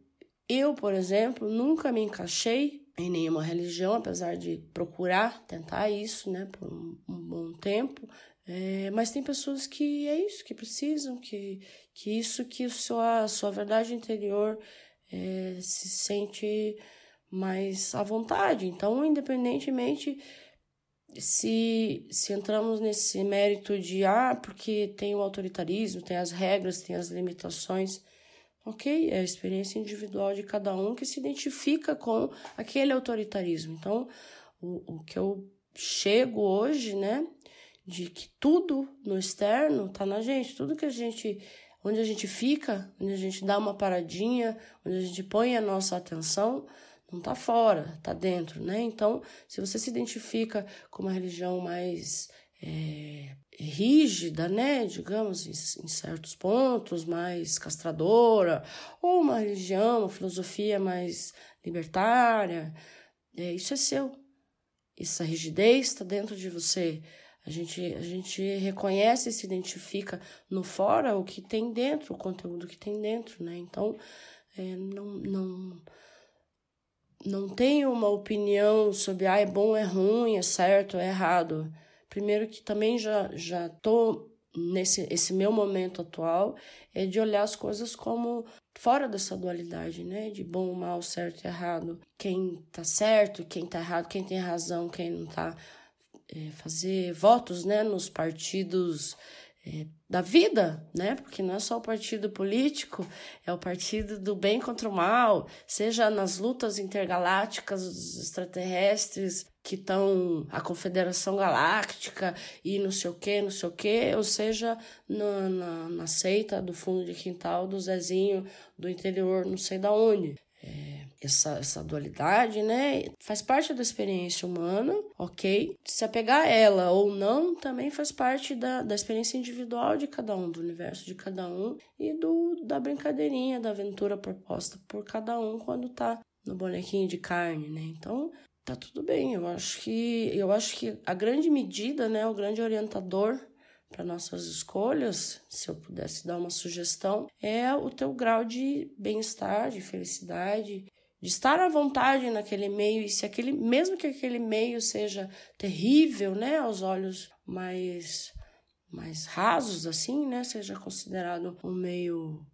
eu, por exemplo, nunca me encaixei em nenhuma religião, apesar de procurar tentar isso, né, por um, um bom tempo. É, mas tem pessoas que é isso, que precisam, que, que isso que sua, sua verdade interior é, se sente mais à vontade. Então, independentemente se, se entramos nesse mérito de, ah, porque tem o autoritarismo, tem as regras, tem as limitações, ok, é a experiência individual de cada um que se identifica com aquele autoritarismo. Então, o, o que eu chego hoje, né? De que tudo no externo tá na gente, tudo que a gente onde a gente fica, onde a gente dá uma paradinha, onde a gente põe a nossa atenção, não está fora, está dentro, né? Então, se você se identifica com uma religião mais é, rígida, né, digamos, em, em, certos pontos, mais castradora, ou uma religião, uma filosofia mais libertária, é, isso é seu. Essa rigidez está dentro de você. A gente, a gente reconhece e se identifica no fora o que tem dentro, o conteúdo que tem dentro, né? Então, é, não, não, não tenho uma opinião sobre ah, é bom, é ruim, é certo, é errado. Primeiro que também já, já tô nesse esse meu momento atual é de olhar as coisas como fora dessa dualidade, né? De bom, mal, certo e errado. Quem tá certo, quem tá errado, quem tem razão, quem não tá é, fazer votos né, nos partidos é, da vida, né? Porque não é só o partido político, é o partido do bem contra o mal, seja nas lutas intergalácticas dos extraterrestres que estão a Confederação Galáctica e não sei o que, não sei o que, ou seja, na, na, na seita do fundo de quintal do Zezinho do interior, não sei da onde. É, essa, essa dualidade, né? Faz parte da experiência humana, ok? Se apegar a ela ou não, também faz parte da, da experiência individual de cada um, do universo de cada um e do, da brincadeirinha, da aventura proposta por cada um quando tá no bonequinho de carne, né? Então, tá tudo bem. Eu acho que eu acho que a grande medida, né, o grande orientador para nossas escolhas, se eu pudesse dar uma sugestão, é o teu grau de bem-estar, de felicidade, de estar à vontade naquele meio e se aquele, mesmo que aquele meio seja terrível, né, aos olhos mais mais rasos assim, né, seja considerado um meio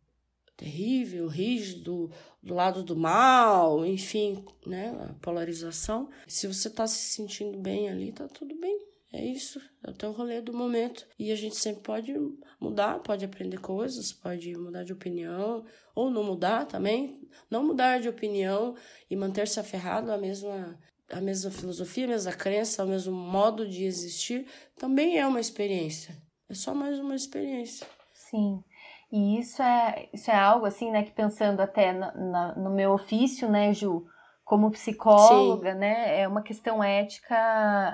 terrível, rígido, do lado do mal, enfim, né, a polarização. Se você está se sentindo bem ali, tá tudo bem. É isso, é o teu rolê do momento. E a gente sempre pode mudar, pode aprender coisas, pode mudar de opinião, ou não mudar também. Não mudar de opinião e manter-se aferrado à mesma, à mesma filosofia, à mesma crença, ao mesmo modo de existir, também é uma experiência. É só mais uma experiência. Sim. E isso é, isso é algo assim, né, que pensando até no meu ofício, né, Ju, como psicóloga, Sim. né, é uma questão ética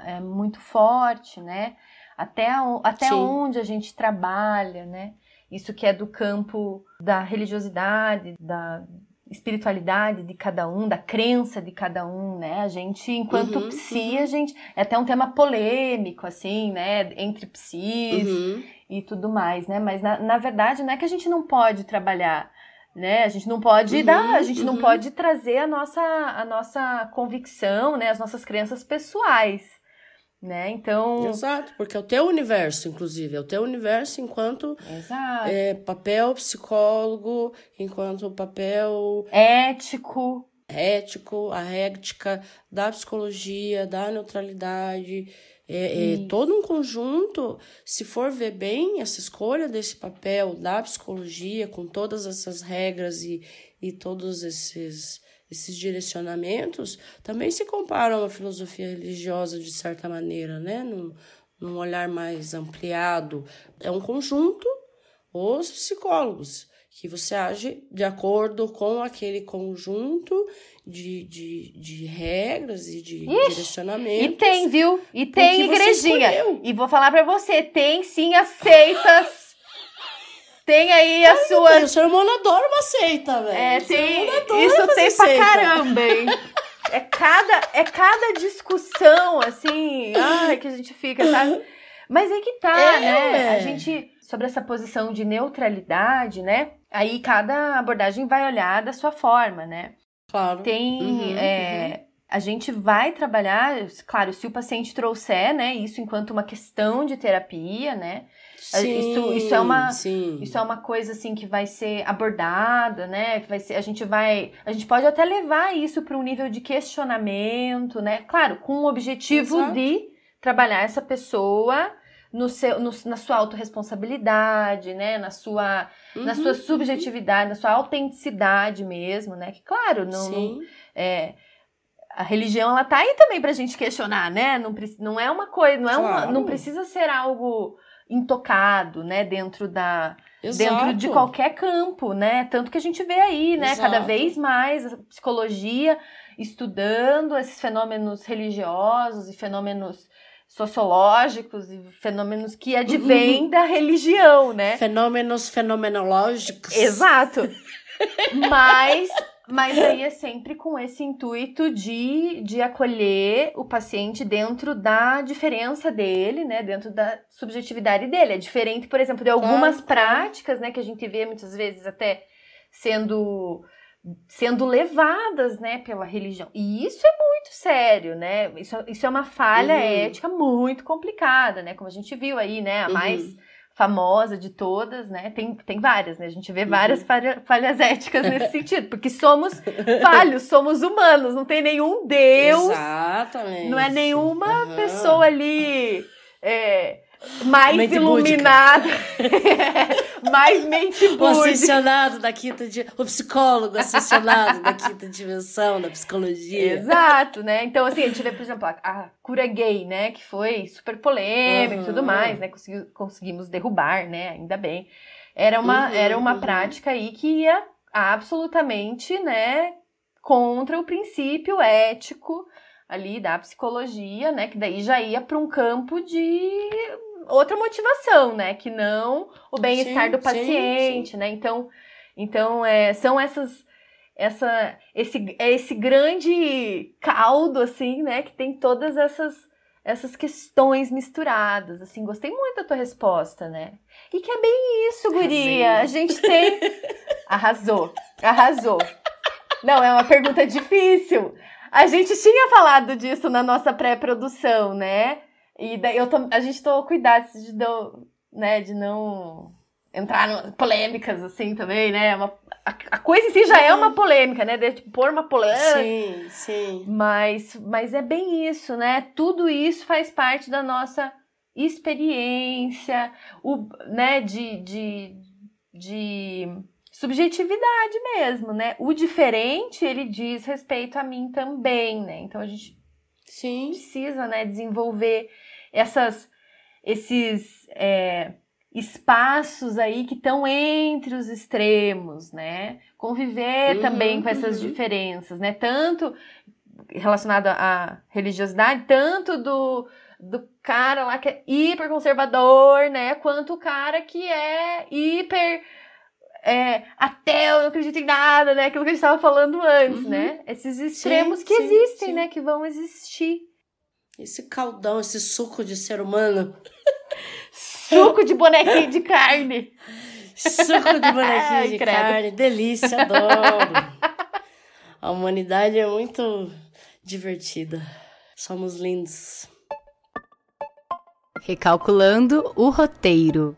é, muito forte, né? Até, até onde a gente trabalha, né? Isso que é do campo da religiosidade, da espiritualidade de cada um, da crença de cada um, né? A gente, enquanto uhum, psi, uhum. a gente é até um tema polêmico, assim, né? Entre psis uhum. e tudo mais, né? Mas na, na verdade não é que a gente não pode trabalhar né? A gente não pode uhum, dar, a gente uhum. não pode trazer a nossa, a nossa convicção, né? As nossas crenças pessoais, né? Então... Exato, porque é o teu universo, inclusive, é o teu universo enquanto é, papel psicólogo, enquanto papel... Ético. Ético, a ética da psicologia, da neutralidade, é, é, todo um conjunto, se for ver bem, essa escolha desse papel da psicologia, com todas essas regras e, e todos esses, esses direcionamentos, também se compara a uma filosofia religiosa, de certa maneira, né? Num, num olhar mais ampliado. É um conjunto, os psicólogos que você age de acordo com aquele conjunto de, de, de regras e de Ixi, direcionamentos. E tem, viu? E tem igrejinha. E vou falar para você, tem sim as seitas. tem aí as suas. O ser humano adora uma seita, velho. É, tem. Isso tem pra seita. caramba, hein? É cada, é cada discussão, assim, ai, que a gente fica, sabe? Mas aí que tá, é. né? A gente, sobre essa posição de neutralidade, né? Aí cada abordagem vai olhar da sua forma, né? Claro. Tem. Uhum, é, uhum. A gente vai trabalhar, claro, se o paciente trouxer, né, isso enquanto uma questão de terapia, né? Sim, isso, isso é uma sim. isso é uma coisa assim que vai ser abordada, né? Vai ser, a gente vai, a gente pode até levar isso para um nível de questionamento, né? Claro, com o objetivo Exato. de trabalhar essa pessoa no seu, no, na sua autorresponsabilidade, né? Na sua, uhum, na sua uhum. subjetividade, uhum. na sua autenticidade mesmo, né? Que, claro, não, não é, a religião ela tá aí também pra gente questionar, né? Não, não é uma coisa, não é Claro. uma, não precisa ser algo intocado, né, dentro da Exato. dentro de qualquer campo, né? Tanto que a gente vê aí, né, cada Exato. vez mais a psicologia estudando esses fenômenos religiosos e fenômenos sociológicos e fenômenos que advêm da religião, né? Fenômenos fenomenológicos. Exato. Mas, mas aí é sempre com esse intuito de, de acolher o paciente dentro da diferença dele, né? Dentro da subjetividade dele. É diferente, por exemplo, de algumas práticas, né? Que a gente vê muitas vezes até sendo sendo levadas, né, pela religião. E isso é muito sério, né? Isso, isso é uma falha Uhum. ética muito complicada, né? Como a gente viu aí, né? A Uhum. mais famosa de todas, né? Tem, tem várias, né? A gente vê Uhum. várias falha- falhas éticas nesse sentido, porque somos falhos, somos humanos, não tem nenhum Deus, Exatamente. não é nenhuma pessoa ali é, mais Mente iluminada, mais mente O búdica. ascensionado da quinta di... o psicólogo ascensionado da quinta dimensão da psicologia. Exato, né? Então, assim, a gente vê, por exemplo, a, cura gay, né? Que foi super polêmica e tudo Uhum. mais, né? Consegui- conseguimos derrubar, né? Ainda bem. Era uma, Uhum, era uma uhum. prática aí que ia absolutamente, né? Contra o princípio ético ali da psicologia, né? Que daí já ia para um campo de outra motivação, né? Que não o bem-estar Sim, do sim, paciente, né? Então, então é, são essas essa esse é esse grande caldo assim, né, que tem todas essas essas questões misturadas, assim, gostei muito da tua resposta, né? E que é bem isso, guria. Arrasei. A gente tem arrasou, arrasou. Não, é uma pergunta difícil. A gente tinha falado disso na nossa pré-produção, né? E daí eu tô, a gente tomou cuidado de não, né, de não entrar em polêmicas assim também, né? Uma, a, a coisa em si já é uma polêmica, né? De tipo, pôr uma polêmica. Sim, sim. Mas, mas é bem isso, né? Tudo isso faz parte da nossa experiência, o, né? De, de, de subjetividade mesmo, né? O diferente, ele diz respeito a mim também, né? Então a gente Sim. precisa, né, desenvolver essas, esses é, espaços aí que estão entre os extremos, né? Conviver Uhum, também com essas uhum. diferenças, né? Tanto relacionado à religiosidade, tanto do, do cara lá que é hiper conservador, né? Quanto o cara que é hiper é, ateu, não acredita em nada, né? Aquilo que a gente estava falando antes, Uhum. né? Esses extremos que sim, existem, sim. né? Que vão existir. Esse caldão, esse suco de ser humano. Suco de bonequinho de carne. Suco de bonequinho Ai, de credo. carne. Delícia, adoro. A humanidade é muito divertida. Somos lindos. Recalculando o roteiro.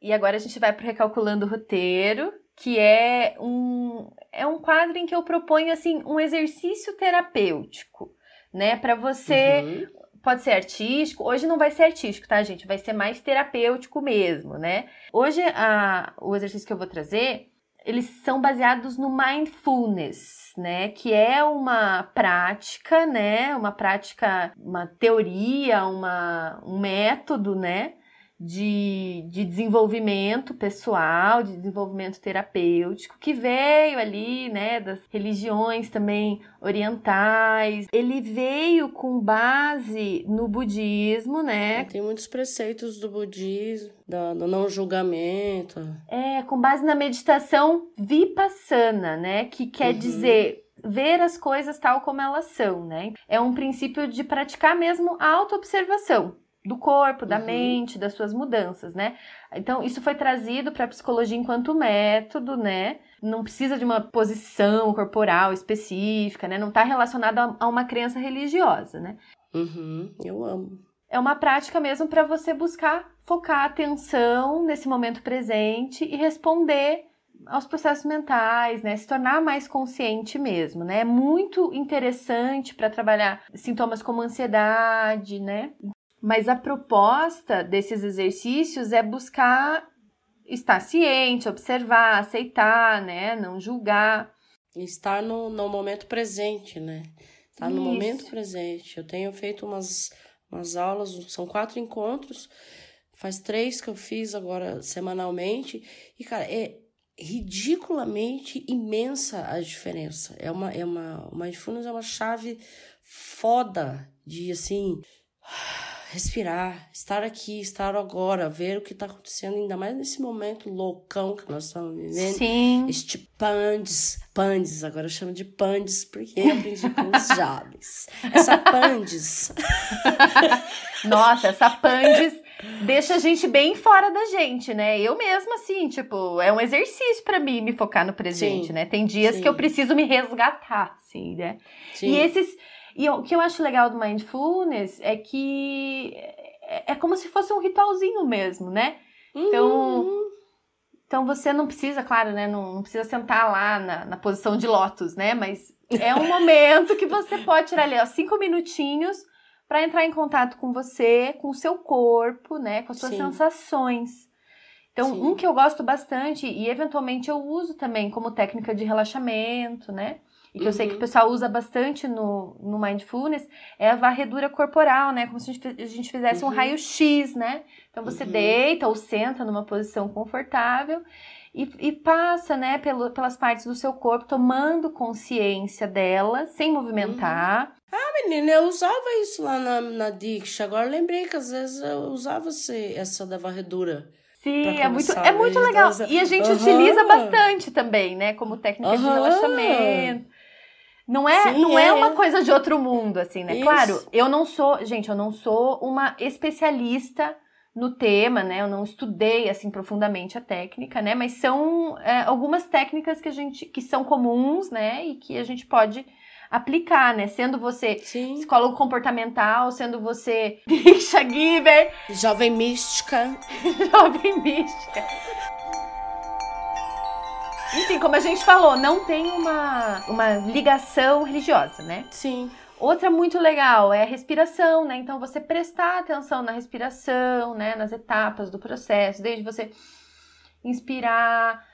E agora a gente vai para Recalculando o Roteiro, que é um, é um quadro em que eu proponho assim um exercício terapêutico, né? Para você Uhum. pode ser artístico. Hoje não vai ser artístico, tá, gente? Vai ser mais terapêutico mesmo, né? Hoje a, o exercício que eu vou trazer, eles são baseados no mindfulness, né? Que é uma prática, né? Uma prática, uma teoria, uma, um método, né? De, de desenvolvimento pessoal, de desenvolvimento terapêutico, que veio ali, né, das religiões também orientais. Ele veio com base no budismo, né? Tem muitos preceitos do budismo, da- do não julgamento. É, com base na meditação vipassana, né? Que quer Uhum. dizer ver as coisas tal como elas são, né? É um princípio de praticar mesmo a autoobservação do corpo, da Uhum. mente, das suas mudanças, né? Então, isso foi trazido para a psicologia enquanto método, né? Não precisa de uma posição corporal específica, né? Não está relacionado a, uma crença religiosa, né? Uhum, eu amo. É uma prática mesmo para você buscar focar a atenção nesse momento presente e responder aos processos mentais, né? Se tornar mais consciente mesmo, né? É muito interessante para trabalhar sintomas como ansiedade, né? Mas a proposta desses exercícios é buscar estar ciente, observar, aceitar, né? Não julgar. Estar no, no momento presente, né? Estar no Isso. momento presente. Eu tenho feito umas, umas aulas, são quatro encontros, faz três que eu fiz agora semanalmente, e, cara, é ridiculamente imensa a diferença. É uma, é uma, o Mindfulness é uma chave foda de, assim, respirar, estar aqui, estar agora, ver o que está acontecendo, ainda mais nesse momento loucão que nós estamos vivendo. Sim. Este pandes, pandes, agora eu chamo de pandes porque eu aprendi com os jovens. Essa pandes. Nossa, essa Pandes deixa a gente bem fora da gente, né? Eu mesma, assim, tipo, é um exercício pra mim me focar no presente, Sim, né? Tem dias sim. que eu preciso me resgatar, assim, né? Sim. E esses. E o que eu acho legal do mindfulness é que é, é como se fosse um ritualzinho mesmo, né? Então, Uhum. então você não precisa, claro, né? Não, não precisa sentar lá na, na posição de lótus, né? Mas é um momento que você pode tirar ali, ó, cinco minutinhos para entrar em contato com você, com o seu corpo, né? Com as suas Sim. sensações. Então, Sim. um que eu gosto bastante e eventualmente eu uso também como técnica de relaxamento, né? E que eu sei que o Uhum. pessoal usa bastante no, no Mindfulness, é a varredura corporal, né? Como se a gente, a gente fizesse um Uhum. raio-x, né? Então você Uhum. deita ou senta numa posição confortável e, e passa, né, pelo, pelas partes do seu corpo, tomando consciência dela, sem movimentar. Menina, eu usava isso lá na, na Diksha. Agora eu lembrei que às vezes eu usava essa da varredura. Sim, é muito, é muito legal. Então, E a gente aham. utiliza bastante também, né? Como técnica de Aham. relaxamento. Não é, Sim, não é, é. uma coisa de outro mundo, assim, né? Isso. Claro, eu não sou, gente, eu não sou uma especialista no tema, né? Eu não estudei assim profundamente a técnica, né? Mas são é, algumas técnicas que a gente que são comuns, né? E que a gente pode aplicar, né? Sendo você Sim. psicólogo comportamental, sendo você Diksha Giver, Jovem mística. jovem mística. Enfim, como a gente falou, não tem uma, uma ligação religiosa, né? Sim. Outra muito legal é a respiração, né? Então você prestar atenção na respiração, né? Nas etapas do processo, desde você inspirar,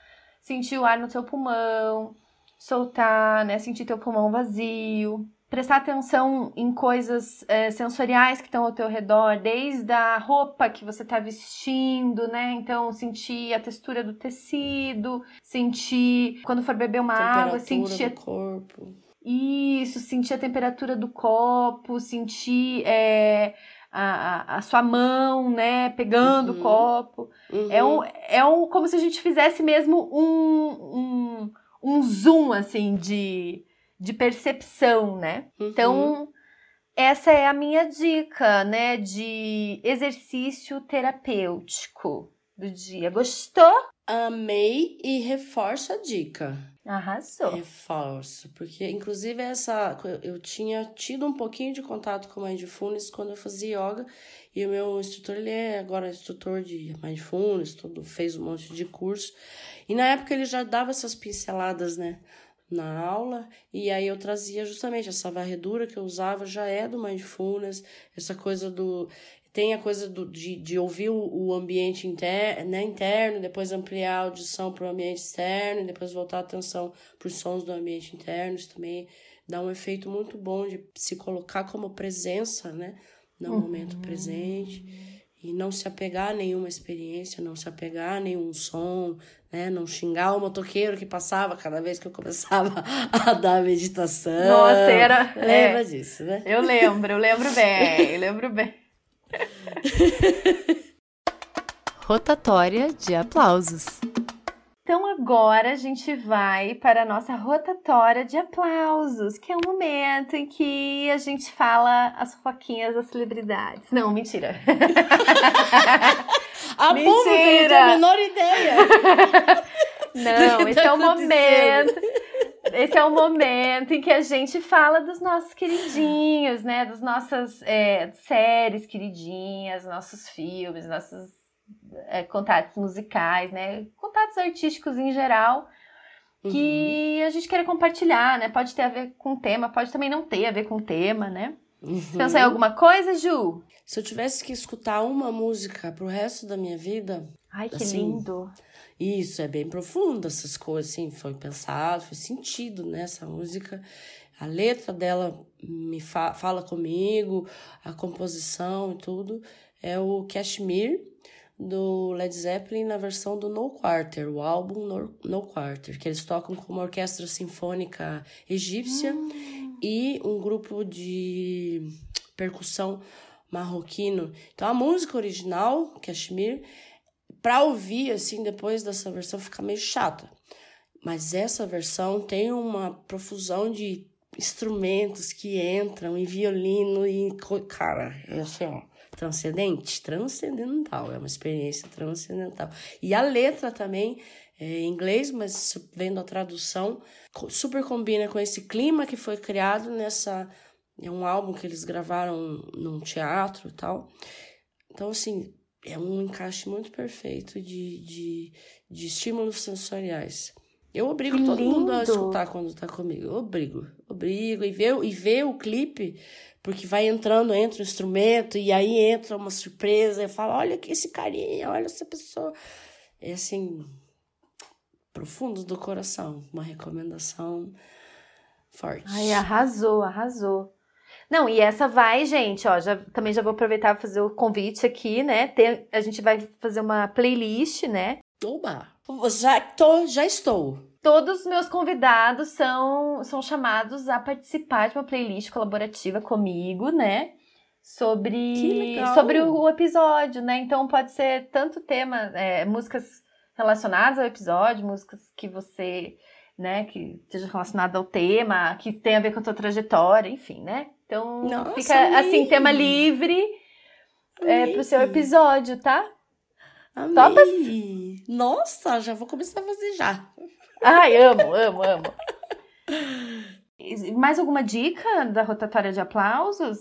sentir o ar no seu pulmão, soltar, né? Sentir teu pulmão vazio. Prestar atenção em coisas eh, sensoriais que estão ao teu redor, desde a roupa que você está vestindo, né? Então, sentir a textura do tecido, sentir, quando for beber uma água, sentir do corpo. isso, sentir a temperatura do copo, sentir é, a, a, a sua mão, né, pegando Uhum. o copo. Uhum. É, um, é um, como se a gente fizesse mesmo um, um, um zoom, assim, de, de percepção, né? Uhum. Então, essa é a minha dica, né, de exercício terapêutico do dia. Gostou? Amei e reforço a dica. Arrasou. Reforço, porque inclusive essa eu tinha tido um pouquinho de contato com mindfulness quando eu fazia yoga e o meu instrutor ele é agora instrutor de mindfulness, tudo fez um monte de curso e na época ele já dava essas pinceladas, né, na aula e aí eu trazia justamente essa varredura que eu usava já é do mindfulness, essa coisa do tem a coisa do, de, de ouvir o, o ambiente inter, né, interno, depois ampliar a audição para o ambiente externo, e depois voltar a atenção para os sons do ambiente interno. Isso também dá um efeito muito bom de se colocar como presença né, no Uhum. momento presente. E não se apegar a nenhuma experiência, não se apegar a nenhum som, né? Não xingar o motoqueiro que passava cada vez que eu começava a dar a meditação. Nossa, era- Lembra é. disso, né? Eu lembro, eu lembro bem, eu lembro bem. Rotatória de aplausos. Então agora a gente vai para a nossa rotatória de aplausos, que é o momento em que a gente fala as fofoquinhas das celebridades. Não, mentira. A Mentira! bomba, não a menor ideia. Não, esse tá é o momento. Esse é o momento em que a gente fala dos nossos queridinhos, né? Das nossas é, séries queridinhas, nossos filmes, nossos é, contatos musicais, né? Contatos artísticos em geral. Que a gente queira compartilhar, né? Pode ter a ver com o tema, pode também não ter a ver com o tema, né? Uhum. Pensou em alguma coisa, Ju? Se eu tivesse que escutar uma música pro resto da minha vida, Ai, que Assim, lindo. Isso, é bem profundo, essas coisas, assim, foi pensado, foi sentido nessa música. A letra dela me fa fala comigo, a composição e tudo. É o Kashmir, do Led Zeppelin, na versão do No Quarter, o álbum No, Quarter, que eles tocam com uma orquestra sinfônica egípcia hum. e um grupo de percussão marroquino. Então a música original, Kashmir, para ouvir assim depois dessa versão fica meio chata. Mas essa versão tem uma profusão de instrumentos que entram e violino e cara, é assim, ó, transcendente, transcendental, é uma experiência transcendental. E a letra também é em inglês, mas vendo a tradução, super combina com esse clima que foi criado nessa é um álbum que eles gravaram num teatro e tal. Então, assim, é um encaixe muito perfeito de, de, de estímulos sensoriais. Eu obrigo todo mundo a escutar quando tá comigo. Eu obrigo, obrigo. E ver, e ver o clipe, porque vai entrando, entra o instrumento, e aí entra uma surpresa. Eu falo, olha que esse carinha, olha essa pessoa. É assim, profundo do coração. Uma recomendação forte. Ai, arrasou, arrasou. Não, e essa vai, gente, ó, já, também já vou aproveitar para fazer o convite aqui, né? Tem, a gente vai fazer uma playlist, né? Oba! Já, tô, já estou. Todos os meus convidados são, são chamados a participar de uma playlist colaborativa comigo, né? Sobre, sobre o, o, episódio, né? Então pode ser tanto tema, é, músicas relacionadas ao episódio, músicas que você, né, que seja relacionada ao tema, que tenha a ver com a tua trajetória, enfim, né? Então Nossa, fica amei. assim, tema livre é, pro seu episódio, tá? Amei. Topas? Nossa, já vou começar a fazer já. Ai, amo, amo, amo. Mais alguma dica da rotatória de aplausos?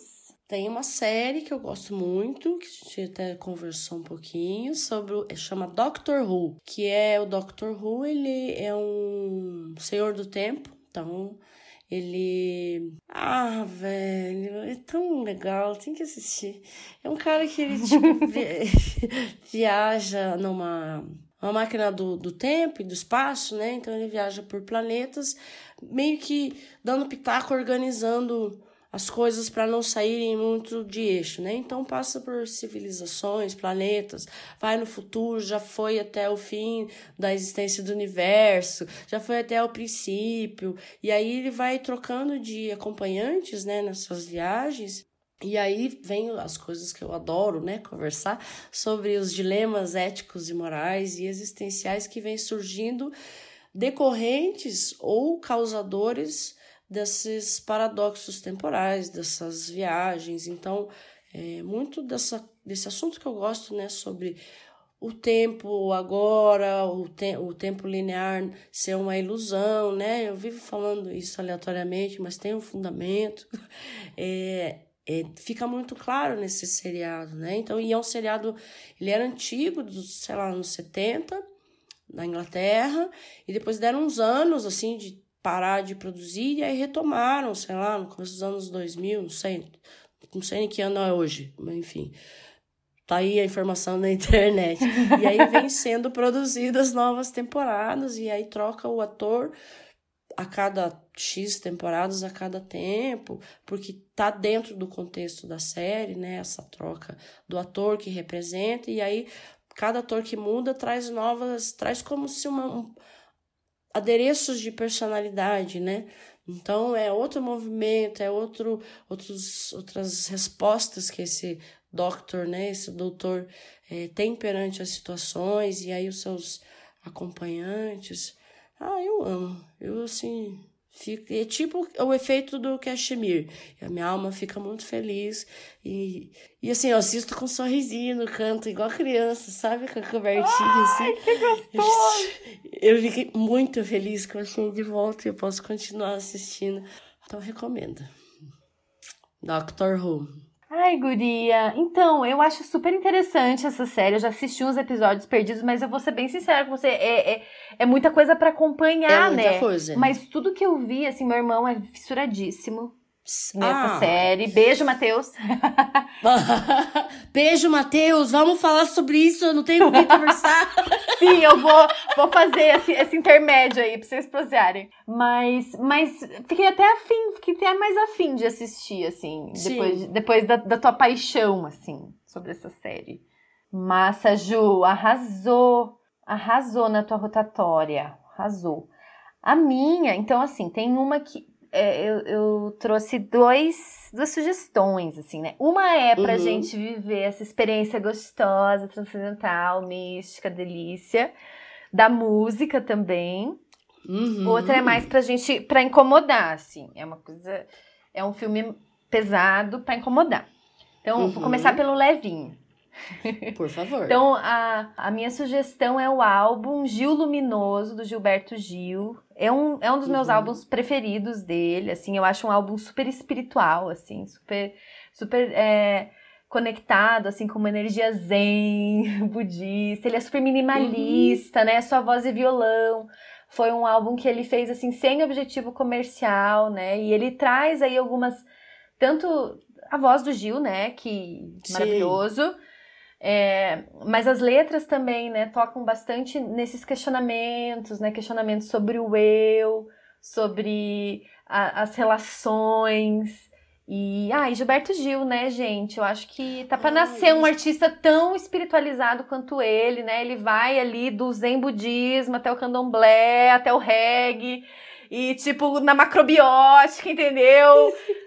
Tem uma série que eu gosto muito, que a gente até conversou um pouquinho, sobre o, chama Doctor Who, que é o Doctor Who, ele é um senhor do tempo, então ele. Ah, velho, é tão legal, tem que assistir. É um cara que ele, tipo, viaja numa uma máquina do, do tempo e do espaço, né? Então ele viaja por planetas, meio que dando pitaco, organizando as coisas para não saírem muito de eixo, né? Então passa por civilizações, planetas, vai no futuro, já foi até o fim da existência do universo, já foi até o princípio, e aí ele vai trocando de acompanhantes, né, nessas viagens. E aí vem as coisas que eu adoro, né, conversar sobre os dilemas éticos e morais e existenciais que vêm surgindo decorrentes ou causadores desses paradoxos temporais, dessas viagens. Então, é muito dessa, desse assunto que eu gosto, né, sobre o tempo agora, o, te, o tempo linear ser uma ilusão, né? Eu vivo falando isso aleatoriamente, mas tem um fundamento. É, é, fica muito claro nesse seriado, né? Então, e é um seriado, ele era antigo, dos, sei lá, nos 70, na Inglaterra, e depois deram uns anos, assim, de parar de produzir, e aí retomaram, sei lá, no começo dos anos 2000, não sei, não sei nem que ano é hoje, mas enfim. Tá aí a informação na internet. E aí vem sendo produzidas novas temporadas, e aí troca o ator a cada X temporadas, a cada tempo, porque tá dentro do contexto da série, né? Essa troca do ator que representa, e aí cada ator que muda traz novas, traz como se uma, um, adereços de personalidade, né? Então é outro movimento, é outro, outros, outras respostas que esse doctor, né, esse doutor é, tem perante as situações e aí os seus acompanhantes. Ah, eu amo. Eu assim Fica, é tipo o efeito do Kashmir. A minha alma fica muito feliz. E, e assim, eu assisto com um sorrisinho no canto, igual criança, sabe? Com a cobertinha Ai, assim. Que gostoso! Eu, eu fiquei muito feliz que eu achei de volta e eu posso continuar assistindo. Então, recomendo. Doctor Who. Ai, guria. Então, eu acho super interessante essa série. Eu já assisti uns episódios perdidos, mas eu vou ser bem sincera com você. É, é, é muita coisa para acompanhar, é muita né? Coisa. Mas tudo que eu vi, assim, meu irmão é fissuradíssimo. Nessa ah. série. Beijo, Matheus. Beijo, Matheus. Vamos falar sobre isso. Eu não tenho com quem conversar. Sim, eu vou, vou fazer esse, esse intermédio aí pra vocês prosearem. Mas, mas fiquei até afim, fiquei até mais afim de assistir, assim, Sim. depois, depois da, da tua paixão, assim, sobre essa série. Massa, Ju, arrasou. Arrasou na tua rotatória. Arrasou. A minha, então, assim, tem uma que é, eu, eu, trouxe dois, duas sugestões, assim, né? Uma é pra uhum. gente viver essa experiência gostosa, transcendental, mística, delícia, da música também. Uhum. Outra é mais pra gente, pra incomodar, assim. É uma coisa, é um filme pesado pra incomodar. Então, uhum. vou começar pelo levinho. Por favor. então, a, a minha sugestão é o álbum Gil Luminoso, do Gilberto Gil. É um, é um dos meus uhum. álbuns preferidos dele, assim, eu acho um álbum super espiritual, assim, super, super é, conectado, assim, com uma energia zen, budista. Ele é super minimalista, uhum. né? Só voz e violão. Foi um álbum que ele fez, assim, sem objetivo comercial, né? E ele traz aí algumas... Tanto a voz do Gil, né? Que Sim. maravilhoso é, mas as letras também, né, tocam bastante nesses questionamentos, né, questionamentos sobre o eu, sobre a, as relações. E, ah, e Gilberto Gil, né, gente? Eu acho que tá para nascer um artista tão espiritualizado quanto ele, né? Ele vai ali do Zen budismo até o candomblé, até o reggae, e tipo, na macrobiótica, entendeu?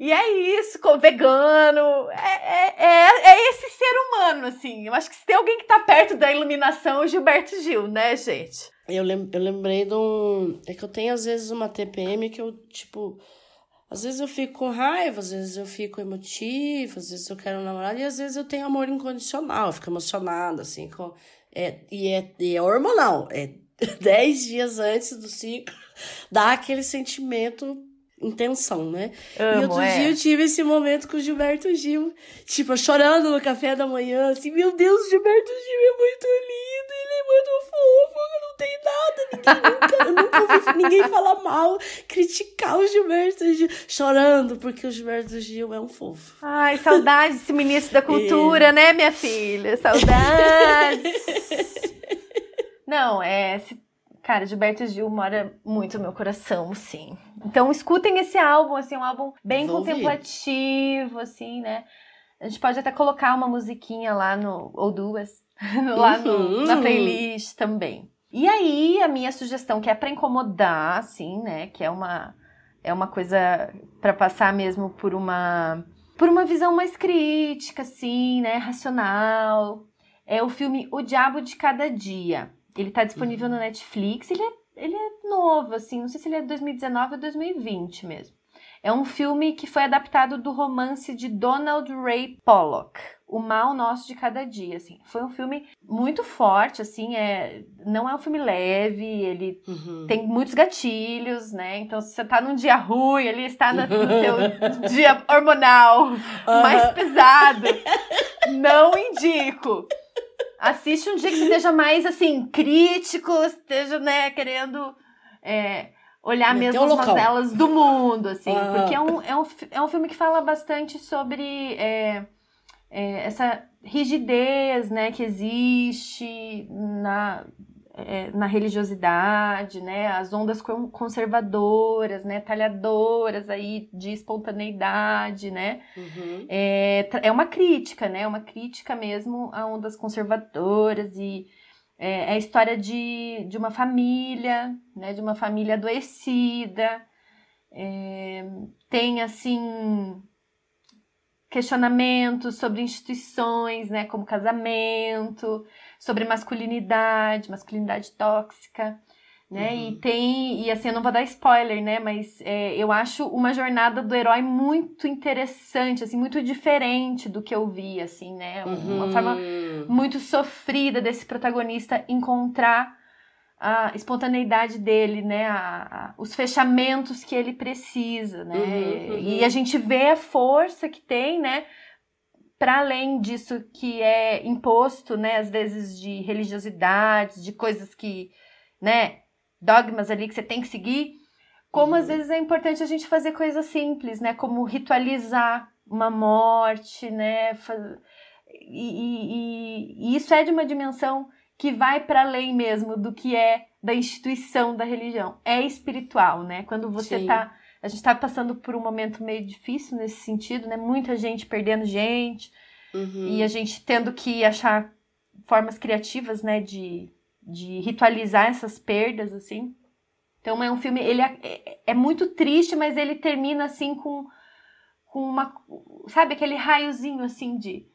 E é isso, vegano. É, é, é, é, esse ser humano, assim. Eu acho que se tem alguém que tá perto da iluminação, é o Gilberto Gil, né, gente? Eu, lem eu lembrei de um. É que eu tenho, às vezes, uma TPM que eu, tipo. Às vezes eu fico com raiva, às vezes eu fico emotiva, às vezes eu quero um namorado, e às vezes eu tenho amor incondicional, eu fico emocionada, assim, com. É, e, é, e é hormonal. É dez dias antes do ciclo, dá aquele sentimento intenção, né? Amo, e outro é. dia eu tive esse momento com o Gilberto Gil, tipo, chorando no café da manhã, assim, meu Deus, o Gilberto Gil é muito lindo, ele é muito fofo, não tem nada, ninguém nunca, nunca ouvi ninguém falar mal, criticar o Gilberto Gil, chorando, porque o Gilberto Gil é um fofo. Ai, saudade desse ministro da cultura, é. né, minha filha? Saudades! Não, é, Cara, Gilberto Gil mora muito no meu coração, sim. Então escutem esse álbum, assim, um álbum bem Vou contemplativo, ouvir. assim, né? A gente pode até colocar uma musiquinha lá no. ou duas, lá no, uhum. na playlist também. E aí, a minha sugestão, que é para incomodar, assim, né? Que é uma, é uma coisa para passar mesmo por uma. por uma visão mais crítica, assim, né? Racional. É o filme O Diabo de Cada Dia ele tá disponível uhum. no Netflix. Ele é, ele é novo, assim, não sei se ele é 2019 ou 2020 mesmo. É um filme que foi adaptado do romance de Donald Ray Pollock, O Mal Nosso de Cada Dia, assim. Foi um filme muito forte, assim, é, não é um filme leve, ele uhum. tem muitos gatilhos, né? Então, se você tá num dia ruim, ele está no, teu dia hormonal mais pesado, não indico. Assiste um dia que você esteja mais, assim, crítico, esteja, né, querendo é, olhar mesmo as mazelas do mundo, assim. Ah. Porque é um, é, um, é um filme que fala bastante sobre é, é, essa rigidez, né, que existe na é, na religiosidade, né, as ondas conservadoras, né, talhadoras aí de espontaneidade, né, uhum. é, é uma crítica, né, uma crítica mesmo a ondas conservadoras e é, é a história de, de uma família, né, de uma família adoecida, é, tem assim questionamentos sobre instituições, né, como casamento, sobre masculinidade, masculinidade tóxica, né? Uhum. E tem, e assim, eu não vou dar spoiler, né? Mas é, eu acho uma jornada do herói muito interessante, assim, muito diferente do que eu vi, assim, né? Uma uhum. forma muito sofrida desse protagonista encontrar a espontaneidade dele, né? A, a, os fechamentos que ele precisa, né? Uhum, e a gente vê a força que tem, né? para além disso que é imposto, né, às vezes de religiosidades, de coisas que, né, dogmas ali que você tem que seguir, Como às vezes é importante a gente fazer coisas simples, né? Como ritualizar uma morte, né? E, e, e isso é de uma dimensão que vai para além mesmo do que é da instituição da religião. É espiritual, né? Quando você Sim. tá. A gente tá passando por um momento meio difícil nesse sentido, né? Muita gente perdendo gente. Uhum. E a gente tendo que achar formas criativas, né? De, de ritualizar essas perdas, assim. Então é um filme, ele é, é, é muito triste, mas ele termina assim com, com uma, sabe aquele raiozinho assim de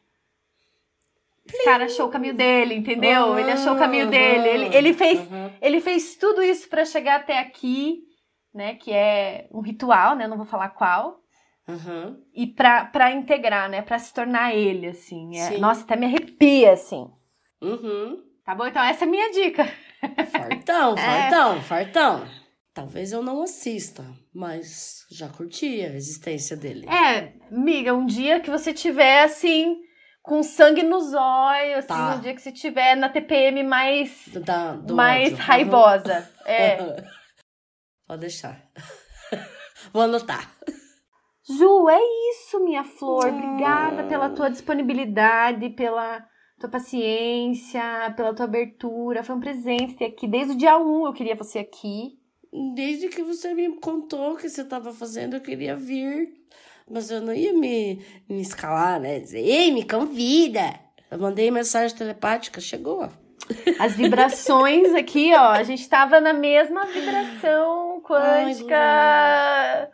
o cara achou o caminho dele, entendeu? Uhum, ele achou o caminho dele. Ele, ele fez, uhum. ele fez tudo isso para chegar até aqui, né? Que é um ritual, né? Não vou falar qual. Uhum. E pra, pra integrar, né? Pra se tornar ele, assim. É, nossa, até me arrepia, assim. Uhum. Tá bom? Então essa é a minha dica. Fartão, fartão, é. fartão. Talvez eu não assista, mas já curti a existência dele. É, amiga, um dia que você tiver, assim com sangue nos olhos, assim, tá. no dia que você tiver na TPM mais, da, mais ódio. raivosa. É. Pode deixar. Vou anotar. Ju, é isso, minha flor. Obrigada pela tua disponibilidade, pela tua paciência, pela tua abertura. Foi um presente ter aqui. Desde o dia 1 eu queria você aqui. Desde que você me contou o que você estava fazendo, eu queria vir. Mas eu não ia me, me escalar, né? Dizer, ei, me convida. Eu mandei mensagem telepática, chegou. As vibrações aqui, ó, a gente tava na mesma vibração quântica, Ai,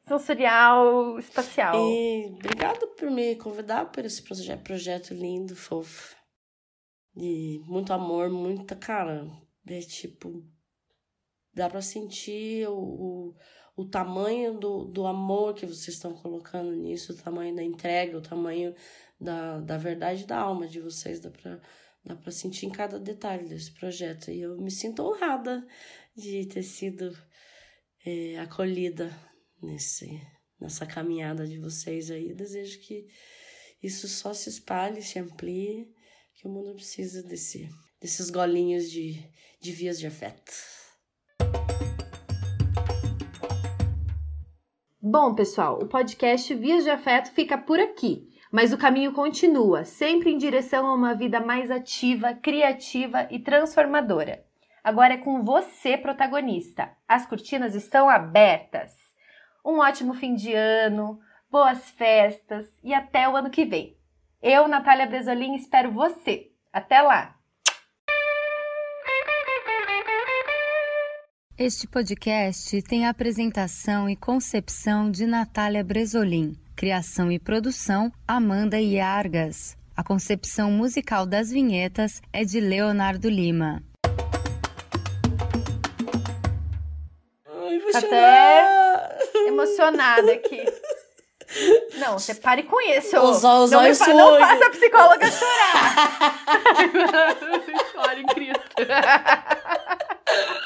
sensorial, espacial. E obrigado por me convidar por esse projeto, projeto lindo, fofo. E muito amor, muita, cara, é tipo, dá pra sentir o, o o tamanho do, do amor que vocês estão colocando nisso, o tamanho da entrega, o tamanho da, da verdade da alma de vocês. Dá pra, dá pra sentir em cada detalhe desse projeto. E eu me sinto honrada de ter sido é, acolhida nesse, nessa caminhada de vocês aí. Desejo que isso só se espalhe, se amplie, que o mundo precisa desse, desses golinhos de, de vias de afeto. Bom, pessoal, o podcast Vias de Afeto fica por aqui, mas o caminho continua, sempre em direção a uma vida mais ativa, criativa e transformadora. Agora é com você, protagonista. As cortinas estão abertas. Um ótimo fim de ano, boas festas e até o ano que vem. Eu, Natália Bresolim, espero você. Até lá! Este podcast tem a apresentação e concepção de Natália Bresolim, criação e produção Amanda Iargas. A concepção musical das vinhetas é de Leonardo Lima. Ai, vou Até emocionada aqui. Não, você pare com isso. Os, os não, olhos fa não faça a psicóloga chorar. Chore Cristo.